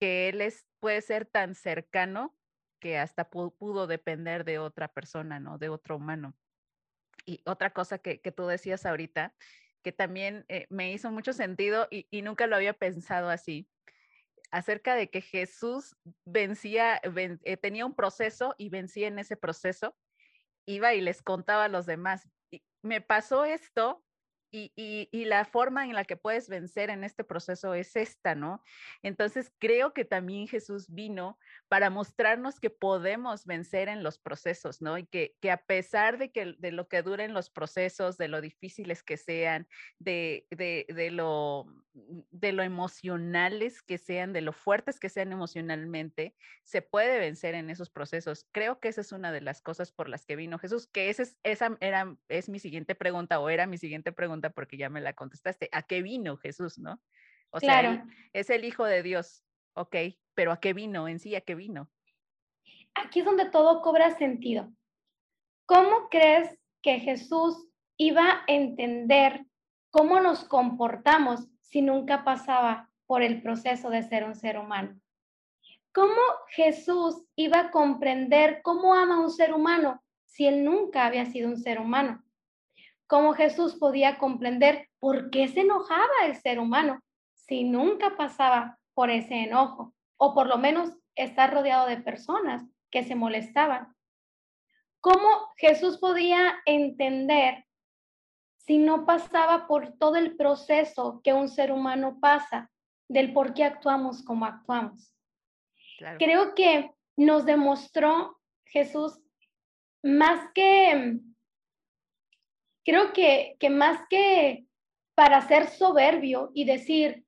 que Él es, puede ser tan cercano que hasta pudo depender de otra persona, ¿no? De otro humano. Y otra cosa que, que tú decías ahorita, que también eh, me hizo mucho sentido y, y, nunca lo había pensado así, acerca de que Jesús vencía, eh, tenía un proceso y vencía en ese proceso, iba y les contaba a los demás. Y me pasó esto y, la forma en la que puedes vencer en este proceso es esta, ¿no? Entonces creo que también Jesús vino para mostrarnos que podemos vencer en los procesos, ¿no? Y que, que a pesar de, que, de lo que duren los procesos, de lo difíciles que sean, de, de, lo, de lo emocionales que sean, de lo fuertes que sean emocionalmente, se puede vencer en esos procesos. Creo que esa es una de las cosas por las que vino Jesús, que es, esa era, es mi siguiente pregunta o era mi siguiente pregunta porque ya me la contestaste. ¿A qué vino Jesús, no? O sea, es el Hijo de Dios, ok, pero ¿a qué vino en sí? ¿A qué vino? Aquí es donde todo cobra sentido. ¿Cómo crees que Jesús iba a entender cómo nos comportamos si nunca pasaba por el proceso de ser un ser humano? ¿cómo Jesús iba a comprender cómo ama a un ser humano si él nunca había sido un ser humano? ¿Cómo Jesús podía comprender por qué se enojaba el ser humano si nunca pasaba por ese enojo? O por lo menos estar rodeado de personas que se molestaban. ¿Cómo Jesús podía entender si no pasaba por todo el proceso que un ser humano pasa del por qué actuamos como actuamos? Creo que nos demostró Jesús más que, creo que, que más que para ser soberbio y decir,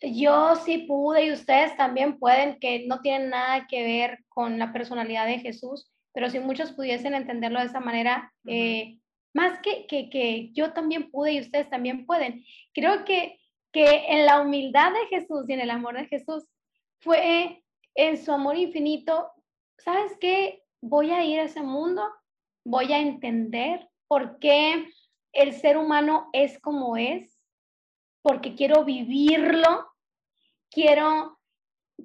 yo sí pude y ustedes también pueden, que no tienen nada que ver con la personalidad de Jesús, pero si muchos pudiesen entenderlo de esa manera, eh, más que, que, que, yo también pude y ustedes también pueden. Creo que, que en la humildad de Jesús y en el amor de Jesús fue en su amor infinito, ¿sabes qué? Voy a ir a ese mundo, voy a entender por qué el ser humano es como es, porque quiero vivirlo, quiero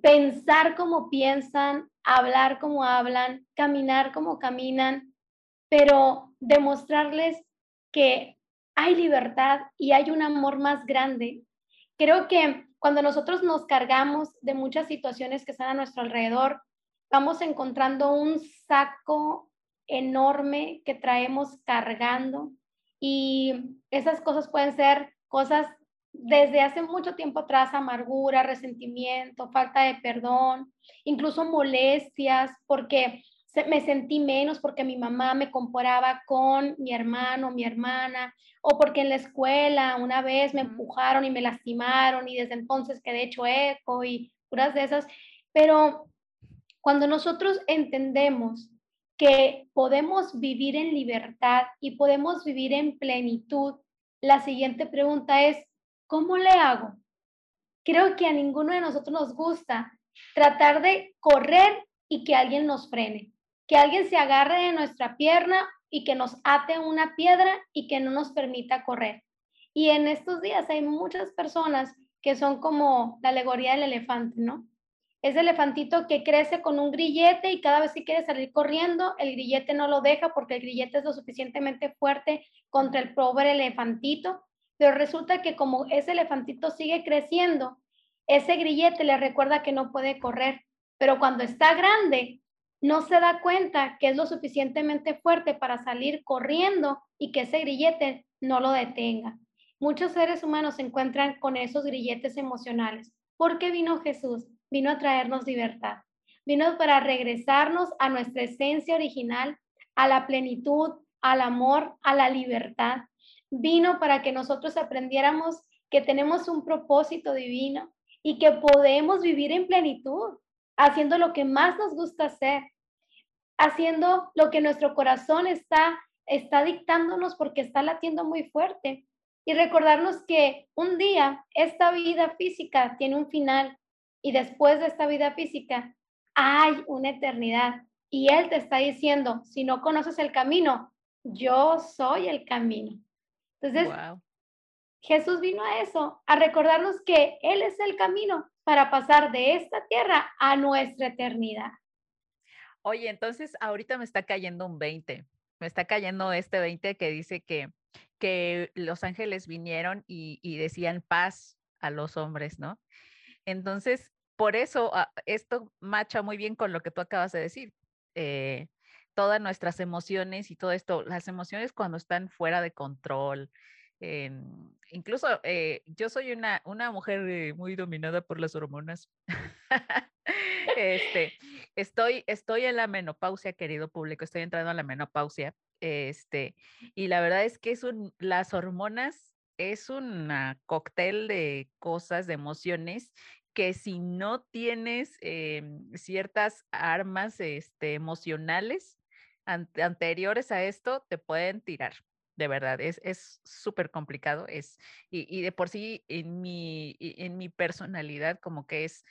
pensar como piensan, hablar como hablan, caminar como caminan, pero demostrarles que hay libertad y hay un amor más grande. Creo que cuando nosotros nos cargamos de muchas situaciones que están a nuestro alrededor, vamos encontrando un saco enorme que traemos cargando y esas cosas pueden ser cosas desde hace mucho tiempo atrás amargura, resentimiento, falta de perdón, incluso molestias, porque me sentí menos porque mi mamá me comparaba con mi hermano, mi hermana, o porque en la escuela una vez me empujaron y me lastimaron y desde entonces quedé hecho eco y puras de esas. Pero cuando nosotros entendemos que podemos vivir en libertad y podemos vivir en plenitud, la siguiente pregunta es, ¿Cómo le hago? Creo que a ninguno de nosotros nos gusta tratar de correr y que alguien nos frene, que alguien se agarre de nuestra pierna y que nos ate una piedra y que no nos permita correr. Y en estos días hay muchas personas que son como la alegoría del elefante, ¿no? Ese elefantito que crece con un grillete y cada vez que quiere salir corriendo, el grillete no lo deja porque el grillete es lo suficientemente fuerte contra el pobre elefantito pero resulta que como ese elefantito sigue creciendo, ese grillete le recuerda que no puede correr, pero cuando está grande, no se da cuenta que es lo suficientemente fuerte para salir corriendo y que ese grillete no lo detenga. Muchos seres humanos se encuentran con esos grilletes emocionales. ¿Por qué vino Jesús? Vino a traernos libertad. Vino para regresarnos a nuestra esencia original, a la plenitud, al amor, a la libertad vino para que nosotros aprendiéramos que tenemos un propósito divino y que podemos vivir en plenitud, haciendo lo que más nos gusta hacer, haciendo lo que nuestro corazón está, está dictándonos porque está latiendo muy fuerte. Y recordarnos que un día esta vida física tiene un final y después de esta vida física hay una eternidad. Y Él te está diciendo, si no conoces el camino, yo soy el camino. Entonces, Jesús vino a eso, a recordarnos que Él es el camino para pasar de esta tierra a nuestra eternidad. Oye, entonces ahorita me está cayendo un 20, me está cayendo este 20 que dice que, que los ángeles vinieron y, decían paz a los hombres, ¿no? Entonces, por eso ah, esto macha muy bien con lo que tú acabas de decir. Eh, todas nuestras emociones y todo esto, las emociones cuando están fuera de control. incluso eh, yo soy una, una mujer eh, muy dominada por las hormonas. este, estoy, estoy en la menopausia, querido público, estoy entrando a la menopausia. Este, y la verdad es que es un, las hormonas es un cóctel de cosas, de emociones que si no tienes em, ciertas armas este, emocionales, anteriores a esto te pueden tirar. De verdad, es súper complicado. Es, y, de por sí, en mi, en mi personalidad, como que es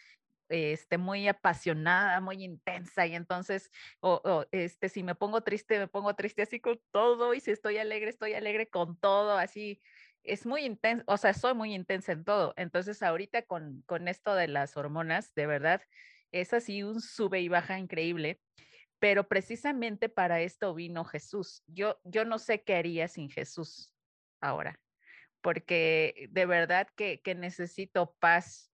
este, muy apasionada, muy intensa, y entonces, o, este, si me pongo triste, me pongo triste así con todo, y si estoy alegre, estoy alegre con todo, así, es muy intenso, o sea, soy muy intensa en todo. Entonces, ahorita con, con esto de las hormonas, de verdad, es así un sube y baja increíble, pero precisamente para esto vino Jesús. Yo, yo no sé qué haría sin Jesús ahora, porque de verdad que, necesito paz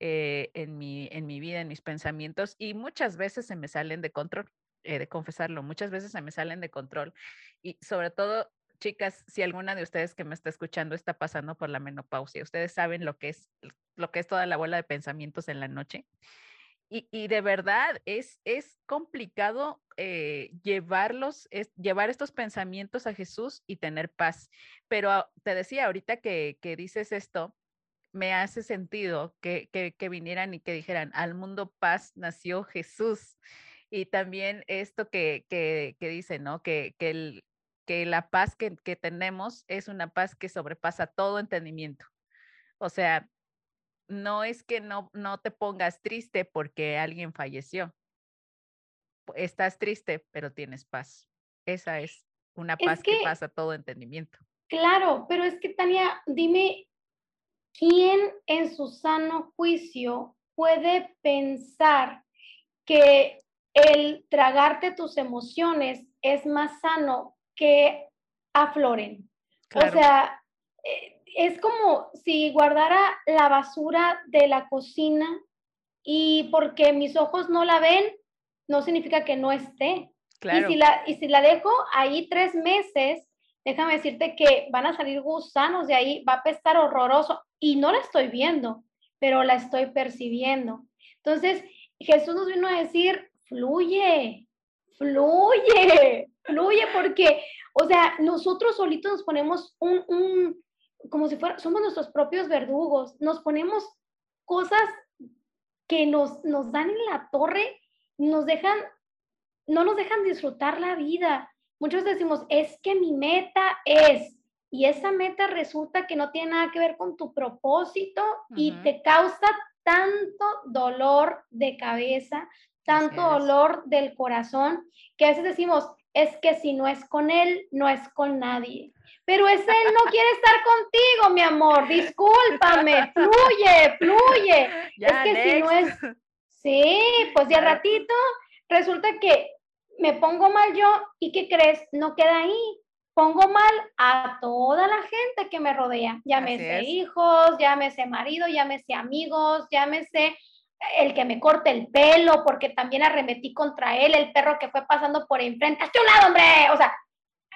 eh, en, mi, en mi vida, en mis pensamientos, y muchas veces se me salen de control, he de confesarlo, muchas veces se me salen de control, y sobre todo chicas, si alguna de ustedes que me está escuchando está pasando por la menopausia, ustedes saben lo que es lo que es toda la bola de pensamientos en la noche. Y, de verdad es, es complicado eh, llevarlos, es, llevar estos pensamientos a Jesús y tener paz. Pero te decía ahorita que, que dices esto, me hace sentido que, que, vinieran y que dijeran, al mundo paz nació Jesús. Y también esto que, que, que dice, ¿no? Que, que, que la paz que, que tenemos es una paz que sobrepasa todo entendimiento. O sea, no es que no, no te pongas triste porque alguien falleció. Estás triste, pero tienes paz. Esa es una paz que, pasa todo entendimiento. Claro, pero es que Tania, dime, ¿quién en su sano juicio puede pensar que el tragarte tus emociones es más sano que afloren? O sea, eh, es como si guardara la basura de la cocina y porque mis ojos no la ven, no significa que no esté. Y, si la, y si la dejo ahí tres meses, déjame decirte que van a salir gusanos de ahí, va a pestar horroroso y no la estoy viendo, pero la estoy percibiendo. Entonces, Jesús nos vino a decir, fluye, fluye, fluye, porque, o sea, nosotros solitos nos ponemos un, un como si fuera, somos nuestros propios verdugos, nos ponemos cosas que nos, nos dan en la torre, nos dejan, no nos dejan disfrutar la vida. Muchos decimos, es que mi meta es, y esa meta resulta que no tiene nada que ver con tu propósito y te causa tanto dolor de cabeza, tanto dolor del corazón, que a veces decimos, es que si no es con él, no es con nadie. Pero ese él no quiere estar contigo, mi amor, discúlpame, fluye, fluye. es que si no es, sí, pues de ratito resulta que me pongo mal yo y ¿qué crees? No queda ahí. Pongo mal a toda la gente que me rodea, llámese hijos, llámese marido, llámese amigos, llámese el que me corte el pelo, porque también arremetí contra él, el perro que fue pasando por enfrente, hazte un lado, hombre, o sea,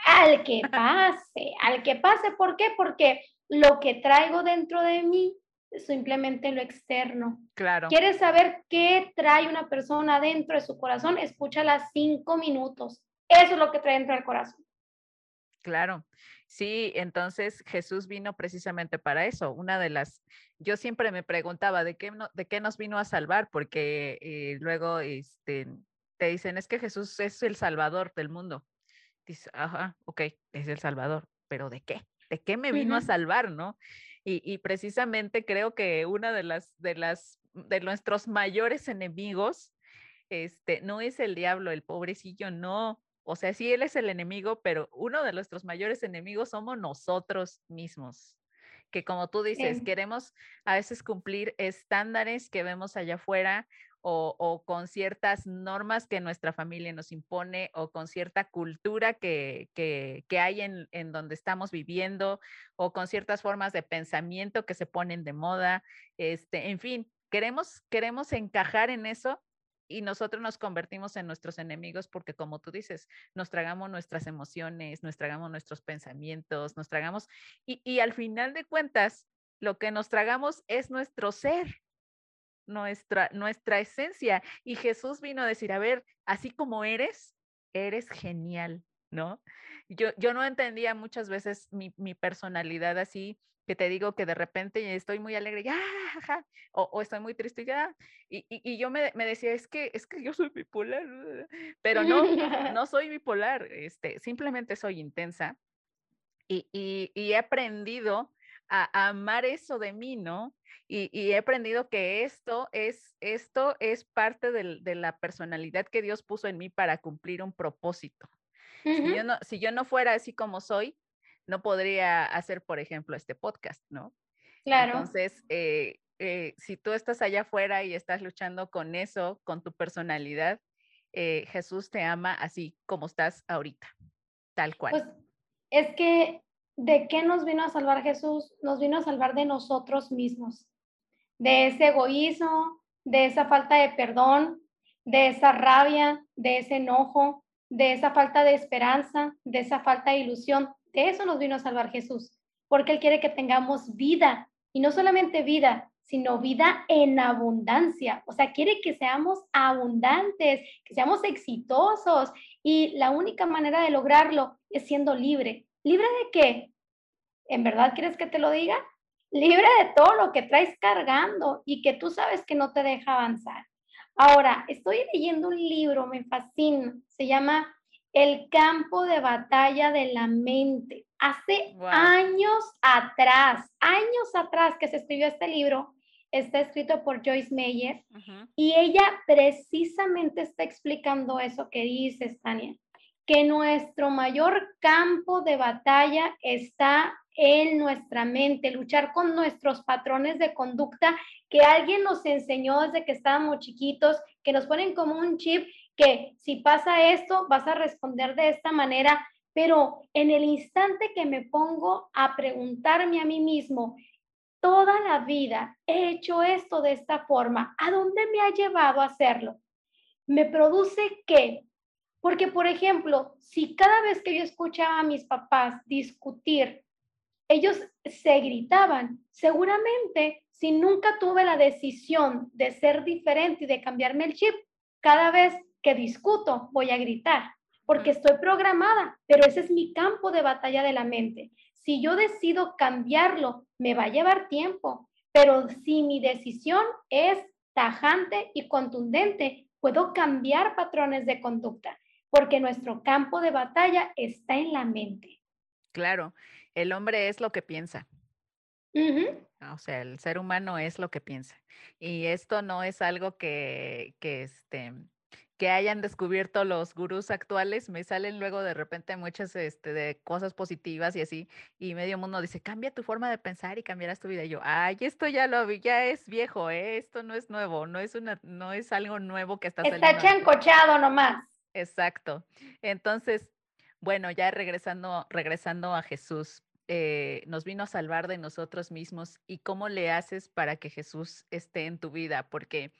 al que pase, al que pase. ¿Por qué? Porque lo que traigo dentro de mí es simplemente lo externo. Claro. ¿Quieres saber qué trae una persona dentro de su corazón? Escúchala cinco minutos. Eso es lo que trae dentro del corazón. Claro. Sí, entonces Jesús vino precisamente para eso. Una de las, yo siempre me preguntaba de qué, de qué nos vino a salvar, porque eh, luego este, te dicen, es que Jesús es el salvador del mundo dice, ajá, ok, es el Salvador, pero ¿de qué? ¿De qué me vino a salvar, no? Y, precisamente creo que una de las, de las, de nuestros mayores enemigos, este, no es el diablo, el pobrecillo, no. O sea, sí, él es el enemigo, pero uno de nuestros mayores enemigos somos nosotros mismos que como tú dices, queremos a veces cumplir estándares que vemos allá afuera o, con ciertas normas que nuestra familia nos impone o con cierta cultura que, hay en, en, donde estamos viviendo o con ciertas formas de pensamiento que se ponen de moda. Este, en fin, queremos, queremos encajar en eso y nosotros nos convertimos en nuestros enemigos porque, como tú dices, nos tragamos nuestras emociones, nos tragamos nuestros pensamientos, nos tragamos y, y al final de cuentas, lo que nos tragamos es nuestro ser nuestra, nuestra esencia. Y Jesús vino a decir, a ver, así como eres, eres genial, ¿no? Yo, yo no entendía muchas veces mi, mi personalidad así, que te digo que de repente estoy muy alegre, ya, o, estoy muy triste, ya, y, y, yo me, me, decía, es que, es que yo soy bipolar, pero no, no soy bipolar, este, simplemente soy intensa, y, y, y he aprendido a, amar eso de mí, ¿no? Y, he aprendido que esto es, esto es parte de la personalidad que Dios puso en mí para cumplir un propósito. Si, yo no, si yo no fuera así como soy, no podría hacer, por ejemplo, este podcast, ¿no? Claro. Entonces, eh, eh, si tú estás allá afuera y estás luchando con eso, con tu personalidad, eh, Jesús te ama así como estás ahorita, tal cual. Pues es que, ¿de qué nos vino a salvar Jesús? Nos vino a salvar de nosotros mismos, de ese egoísmo, de esa falta de perdón, de esa rabia, de ese enojo, de esa falta de esperanza, de esa falta de ilusión. De eso nos vino a salvar Jesús, porque Él quiere que tengamos vida, y no solamente vida, sino vida en abundancia. O sea, quiere que seamos abundantes, que seamos exitosos, y la única manera de lograrlo es siendo libre. ¿Libre de qué? ¿En verdad quieres que te lo diga? Libre de todo lo que traes cargando y que tú sabes que no te deja avanzar. Ahora, estoy leyendo un libro, me fascina, se llama El campo de batalla de la mente. Hace años atrás, años atrás que se escribió este libro, está escrito por Joyce Meyer y ella precisamente está explicando eso que dices, Tania, que nuestro mayor campo de batalla está en nuestra mente, luchar con nuestros patrones de conducta que alguien nos enseñó desde que estábamos chiquitos, que nos ponen como un chip que si pasa esto, vas a responder de esta manera, pero en el instante que me pongo a preguntarme a mí mismo, toda la vida he hecho esto de esta forma, ¿a dónde me ha llevado a hacerlo? Me produce qué? Porque, por ejemplo, si cada vez que yo escuchaba a mis papás discutir ellos se gritaban. Seguramente, si nunca tuve la decisión de ser diferente y de cambiarme el chip, cada vez que discuto voy a gritar, porque estoy programada, pero ese es mi campo de batalla de la mente. Si yo decido cambiarlo, me va a llevar tiempo, pero si mi decisión es tajante y contundente, puedo cambiar patrones de conducta, porque nuestro campo de batalla está en la mente. Claro, el hombre es lo que piensa. O sea, el ser humano es lo que piensa. Y esto no es algo que, que, este, que hayan descubierto los gurús actuales. Me salen luego de repente muchas este, de cosas positivas y así. Y medio mundo dice, cambia tu forma de pensar y cambiarás tu vida. Y yo, ay, esto ya lo vi, ya es viejo, ¿eh? esto no es nuevo, no es, una, no es algo nuevo que está saliendo. Está chancochado nomás. Exacto. Entonces, bueno, ya regresando, regresando a Jesús, eh, nos vino a salvar de nosotros mismos y cómo le haces para que Jesús esté en tu vida, porque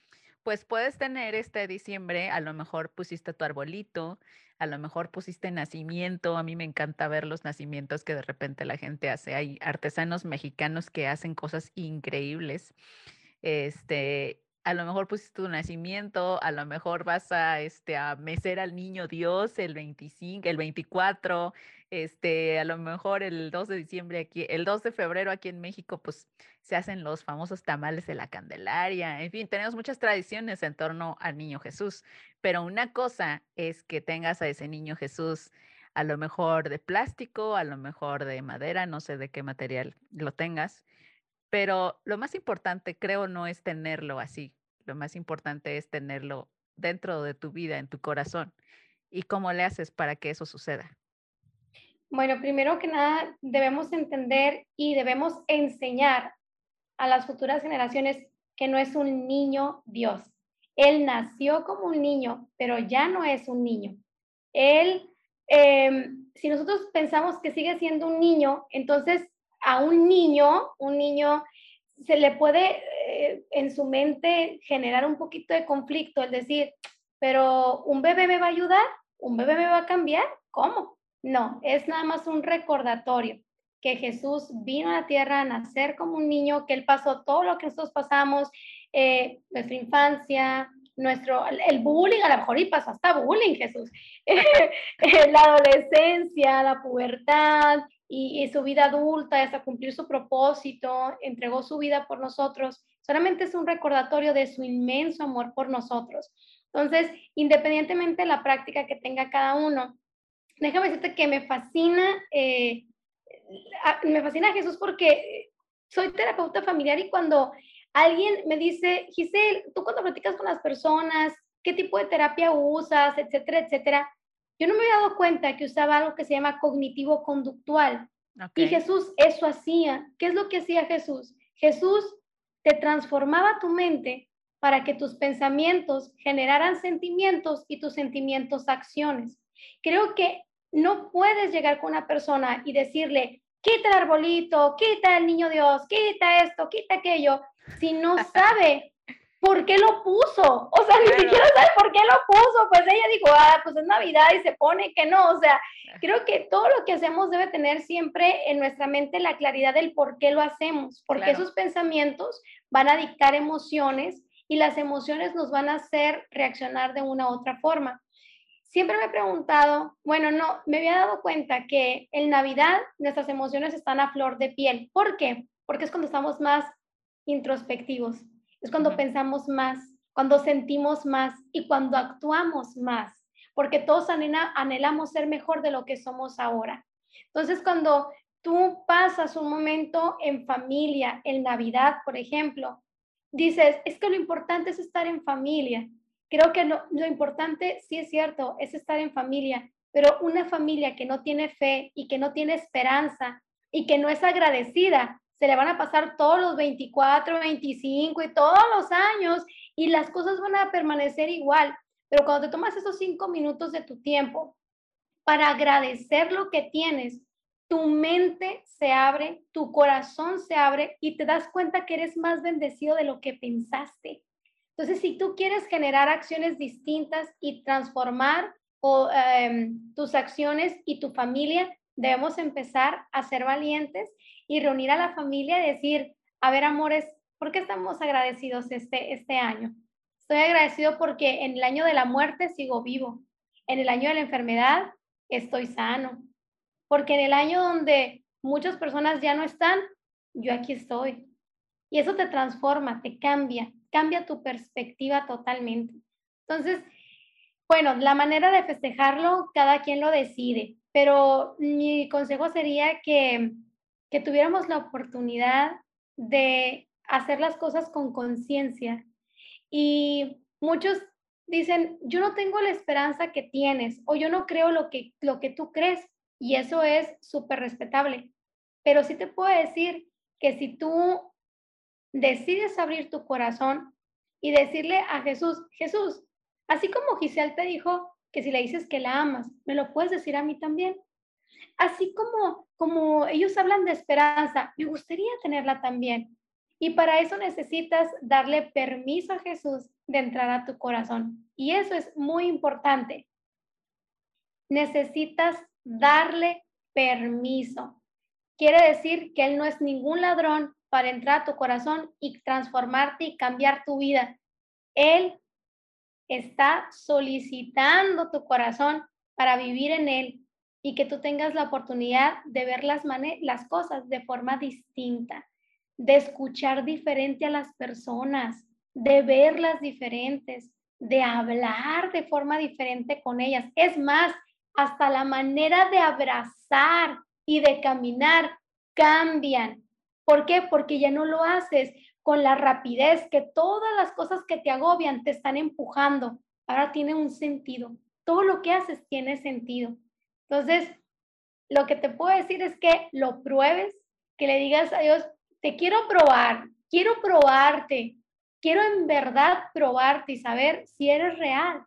pues puedes tener este diciembre, a lo mejor pusiste tu arbolito, a lo mejor pusiste nacimiento, a mí me encanta ver los nacimientos que de repente la gente hace, hay artesanos mexicanos que hacen cosas increíbles. Este, a lo mejor pusiste tu nacimiento, a lo mejor vas a, este, a mecer al niño Dios el 25, el 24, este, a lo mejor el 2 de diciembre aquí, el 2 de febrero aquí en México, pues se hacen los famosos tamales de la Candelaria, en fin, tenemos muchas tradiciones en torno al niño Jesús, pero una cosa es que tengas a ese niño Jesús a lo mejor de plástico, a lo mejor de madera, no sé de qué material lo tengas, pero lo más importante, creo, no es tenerlo así. Lo más importante es tenerlo dentro de tu vida, en tu corazón. ¿Y cómo le haces para que eso suceda? Bueno, primero que nada, debemos entender y debemos enseñar a las futuras generaciones que no es un niño Dios. Él nació como un niño, pero ya no es un niño. Él, em, si nosotros pensamos que sigue siendo un niño, entonces a un niño, un niño se le puede eh, en su mente generar un poquito de conflicto, el decir, pero un bebé me va a ayudar, un bebé me va a cambiar, ¿cómo? No, es nada más un recordatorio que Jesús vino a la tierra a nacer como un niño, que él pasó todo lo que nosotros pasamos, eh, nuestra infancia, nuestro, el bullying, a lo mejor y pasó hasta bullying, Jesús, la adolescencia, la pubertad, y, su vida adulta hasta cumplir su propósito, entregó su vida por nosotros, solamente es un recordatorio de su inmenso amor por nosotros. Entonces, independientemente de la práctica que tenga cada uno, déjame decirte que me fascina, eh, me fascina Jesús porque soy terapeuta familiar y cuando alguien me dice, Giselle, tú cuando platicas con las personas, qué tipo de terapia usas, etcétera, etcétera, yo no me había dado cuenta que usaba algo que se llama cognitivo conductual. Y Jesús eso hacía. ¿Qué es lo que hacía Jesús? Jesús te transformaba tu mente para que tus pensamientos generaran sentimientos y tus sentimientos acciones. Creo que no puedes llegar con una persona y decirle, quita el arbolito, quita el niño Dios, quita esto, quita aquello, si no sabe por qué lo puso. O sea, ni siquiera sabe por qué lo puso. Pues ella dijo, ah, pues es Navidad y se pone que no. O sea, creo que todo lo que hacemos debe tener siempre en nuestra mente la claridad del por qué lo hacemos, porque esos pensamientos van a dictar emociones y las emociones nos van a hacer reaccionar de una u otra forma. Siempre me he preguntado, bueno, no, me había dado cuenta que en Navidad nuestras emociones están a flor de piel. ¿Por qué? Porque es cuando estamos más introspectivos, es cuando pensamos más, cuando sentimos más y cuando actuamos más, porque todos anhelamos ser mejor de lo que somos ahora. Entonces, cuando tú pasas un momento en familia, en Navidad, por ejemplo, dices, es que lo importante es estar en familia. Creo que lo, lo importante, sí es cierto, es estar en familia, pero una familia que no tiene fe y que no tiene esperanza y que no es agradecida, se le van a pasar todos los 24, 25 y todos los años y las cosas van a permanecer igual. Pero cuando te tomas esos cinco minutos de tu tiempo para agradecer lo que tienes, tu mente se abre, tu corazón se abre y te das cuenta que eres más bendecido de lo que pensaste. Entonces, si tú quieres generar acciones distintas y transformar em, tus acciones y tu familia, debemos empezar a ser valientes y reunir a la familia y decir, a ver, amores, ¿por qué estamos agradecidos este, este año? Estoy agradecido porque en el año de la muerte sigo vivo, en el año de la enfermedad estoy sano, porque en el año donde muchas personas ya no están, yo aquí estoy. Y eso te transforma, te cambia, cambia tu perspectiva totalmente. Entonces, bueno, la manera de festejarlo, cada quien lo decide, pero mi consejo sería que que tuviéramos la oportunidad de hacer las cosas con conciencia. Y muchos dicen, yo no tengo la esperanza que tienes o yo no creo lo que, lo que tú crees. Y eso es súper respetable. Pero sí te puedo decir que si tú decides abrir tu corazón y decirle a Jesús, Jesús, así como Giselle te dijo que si le dices que la amas, me lo puedes decir a mí también así como, como ellos hablan de esperanza, me gustaría tenerla también. Y para eso necesitas darle permiso a Jesús de entrar a tu corazón. Y eso es muy importante. Necesitas darle permiso. Quiere decir que Él no es ningún ladrón para entrar a tu corazón y transformarte y cambiar tu vida. Él está solicitando tu corazón para vivir en Él y que tú tengas la oportunidad de ver las, las cosas de forma distinta, de escuchar diferente a las personas, de verlas diferentes, de hablar de forma diferente con ellas. Es más, hasta la manera de abrazar y de caminar cambian. ¿Por qué? Porque ya no lo haces con la rapidez que todas las cosas que te agobian te están empujando. Ahora tiene un sentido. Todo lo que haces tiene sentido. Entonces, lo que te puedo decir es que lo pruebes, que le digas a Dios, te quiero probar, quiero probarte, quiero en verdad probarte y saber si eres real.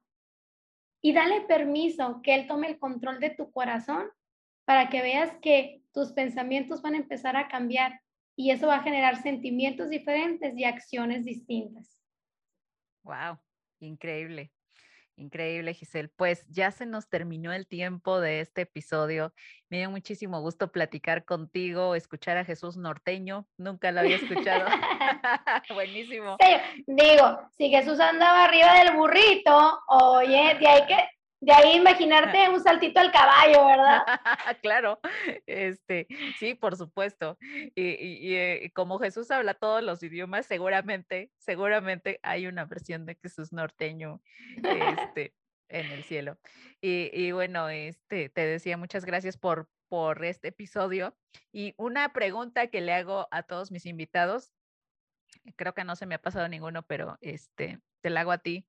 Y dale permiso que Él tome el control de tu corazón para que veas que tus pensamientos van a empezar a cambiar y eso va a generar sentimientos diferentes y acciones distintas. Wow, increíble. Increíble, Giselle. Pues ya se nos terminó el tiempo de este episodio. Me dio muchísimo gusto platicar contigo, escuchar a Jesús norteño. Nunca lo había escuchado. Buenísimo. Sí, digo, si Jesús andaba arriba del burrito, oye, de ahí que de ahí imaginarte un saltito al caballo, ¿verdad? claro, este, sí, por supuesto. Y, eh, como Jesús habla todos los idiomas, seguramente, seguramente hay una versión de Jesús norteño este, en el cielo. Y, bueno, este, te decía muchas gracias por, por este episodio. Y una pregunta que le hago a todos mis invitados, creo que no se me ha pasado ninguno, pero este, te la hago a ti.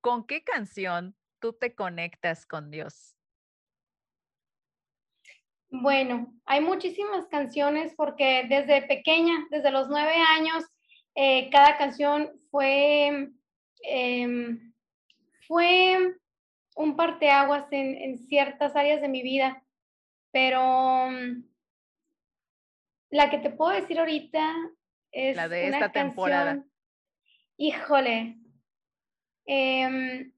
¿Con qué canción tú te conectas con Dios? Bueno, hay muchísimas canciones porque desde pequeña, desde los nueve años, Eh, cada canción fue, em, fue un parteaguas en, en ciertas áreas de mi vida, pero mm, la que te puedo decir ahorita es la de esta temporada. Híjole. Em,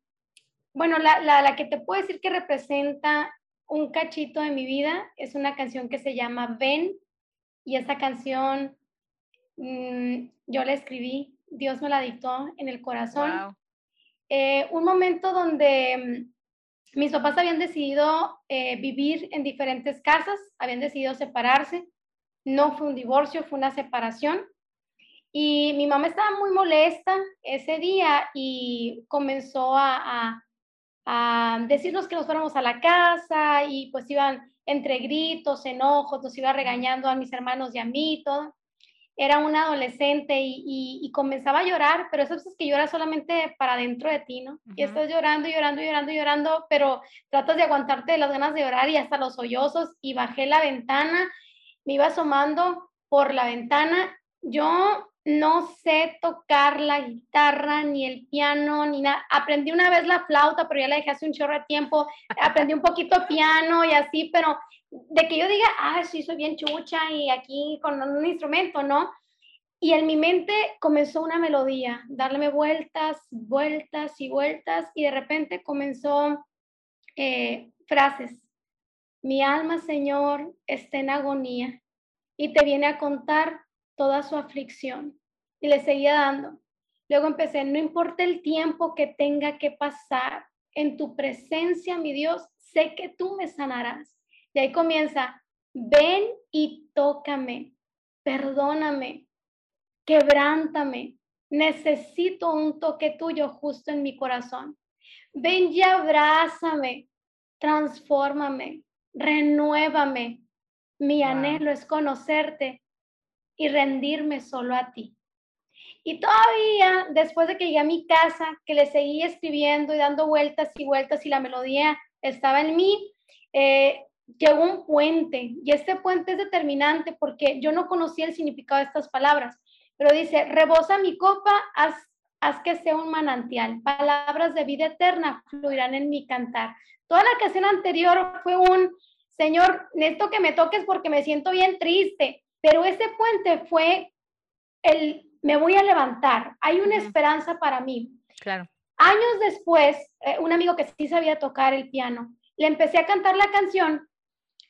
bueno, la, la, que te puedo decir que representa un cachito de mi vida es una canción que se llama Ven y esta canción mm, yo la escribí, Dios me la dictó en el corazón. Eh, un momento donde mm, mis papás habían decidido eh, vivir en diferentes casas, habían decidido separarse. No fue un divorcio, fue una separación. Y mi mamá estaba muy molesta ese día y comenzó a, a, decirnos que nos fuéramos a la casa y pues iban entre gritos, enojos, nos iba regañando a mis hermanos y a mí, todo. Era una adolescente y, y, comenzaba a llorar, pero eso es que llora solamente para dentro de ti, ¿no? Y estás llorando, llorando, llorando, llorando, pero tratas de aguantarte las ganas de llorar y hasta los sollozos y bajé la ventana, me iba asomando por la ventana. Yo no sé tocar la guitarra, ni el piano, ni nada. Aprendí una vez la flauta, pero ya la dejé hace un chorro de tiempo. Aprendí un poquito piano y así, pero de que yo diga, ah, sí, soy bien chucha y aquí con un instrumento, ¿no? Y en mi mente comenzó una melodía, darle vueltas, vueltas y vueltas, y de repente comenzó eh, frases. Mi alma, Señor, está en agonía y te viene a contar toda su aflicción y le seguía dando. Luego empecé, no importa el tiempo que tenga que pasar, en tu presencia, mi Dios, sé que tú me sanarás. Y ahí comienza, ven y tócame, perdóname, quebrántame, necesito un toque tuyo justo en mi corazón. Ven y abrázame, transfórmame, renuévame. Mi anhelo es conocerte y rendirme solo a ti. Y todavía, después de que llegué a mi casa, que le seguí escribiendo y dando vueltas y vueltas y la melodía estaba en mí, eh, llegó un puente. Y este puente es determinante porque yo no conocía el significado de estas palabras. Pero dice, rebosa mi copa, haz, haz que sea un manantial. Palabras de vida eterna fluirán en mi cantar. Toda la canción anterior fue un, Señor, esto que me toques porque me siento bien triste pero ese puente fue el, me voy a levantar, hay una esperanza para mí. Claro. Años después, eh, un amigo que sí sabía tocar el piano, le empecé a cantar la canción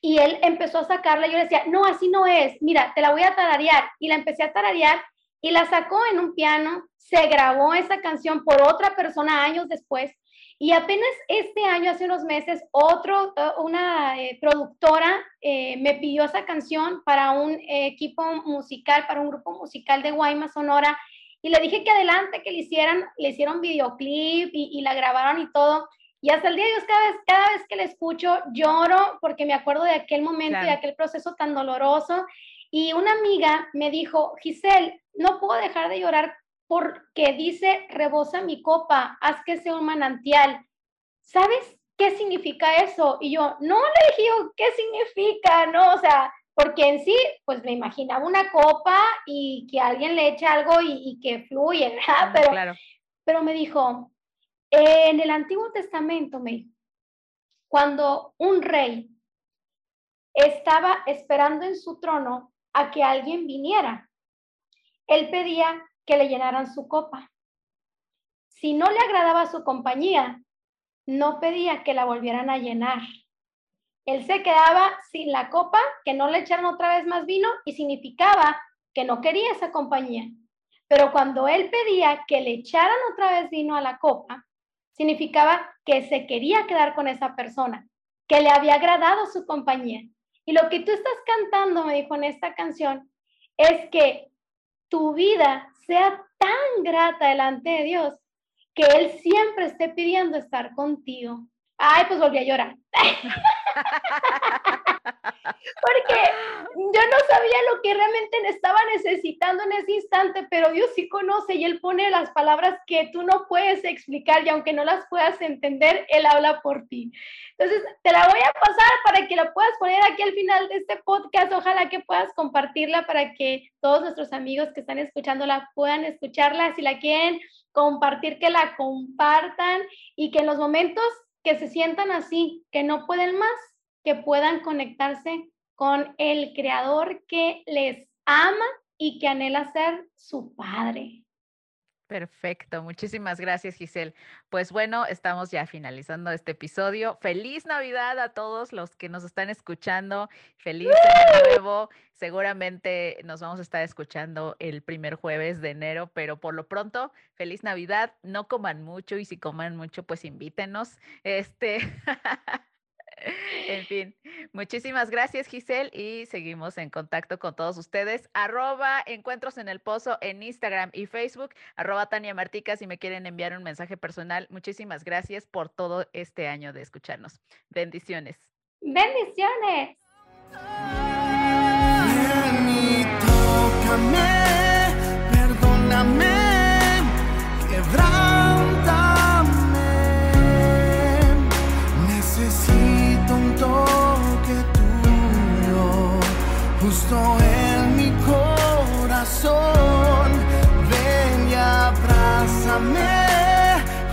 y él empezó a sacarla yo le decía, no, así no es, mira, te la voy a tararear. Y la empecé a tararear y la sacó en un piano, se grabó esa canción por otra persona años después y apenas este año, hace unos meses, otro, eh, una eh, productora eh, me pidió esa canción para un equipo musical, para un grupo musical de Guaymas, Sonora, y le dije que adelante, que le hicieran, le hicieron videoclip y, la grabaron y todo. Y hasta el día de hoy, cada vez, cada vez que la escucho, lloro porque me acuerdo de aquel momento y de aquel proceso tan doloroso. Y una amiga me dijo, Giselle, no puedo dejar de llorar porque dice, rebosa mi copa, haz que sea un manantial. ¿Sabes qué significa eso? Y yo, no le dije, ¿qué significa? No, o sea, porque en sí, pues me imaginaba una copa y que alguien le eche algo y, que fluye, ¿verdad? Pero, pero me dijo, en el Antiguo Testamento, me cuando un rey estaba esperando en su trono a que alguien viniera, él pedía que le llenaran su copa. Si no le agradaba su compañía, no pedía que la volvieran a llenar. Él se quedaba sin la copa, que no le echaran otra vez más vino y significaba que no quería esa compañía. Pero cuando él pedía que le echaran otra vez vino a la copa, significaba que se quería quedar con esa persona, que le había agradado su compañía. Y lo que tú estás cantando, me dijo en esta canción, es que tu vida sea tan grata delante de Dios que Él siempre esté pidiendo estar contigo. Ay, pues volví a llorar. porque yo no sabía lo que realmente estaba necesitando en ese instante, pero Dios sí conoce y Él pone las palabras que tú no puedes explicar y aunque no las puedas entender, Él habla por ti. Entonces, te la voy a pasar para que la puedas poner aquí al final de este podcast. Ojalá que puedas compartirla para que todos nuestros amigos que están escuchándola puedan escucharla. Si la quieren compartir, que la compartan y que en los momentos que se sientan así, que no pueden más, que puedan conectarse con el creador que les ama y que anhela ser su padre. Perfecto, muchísimas gracias Giselle. Pues bueno, estamos ya finalizando este episodio. Feliz Navidad a todos los que nos están escuchando. Feliz año nuevo. Seguramente nos vamos a estar escuchando el primer jueves de enero, pero por lo pronto, feliz Navidad. No coman mucho y si coman mucho, pues invítenos. Este en fin, muchísimas gracias Giselle y seguimos en contacto con todos ustedes. Arroba Encuentros en el Pozo en Instagram y Facebook. Arroba Tania Martica si me quieren enviar un mensaje personal. Muchísimas gracias por todo este año de escucharnos. Bendiciones. Bendiciones. perdóname, justo en mi corazón. Ven y abrázame,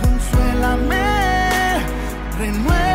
consuélame, renuévame.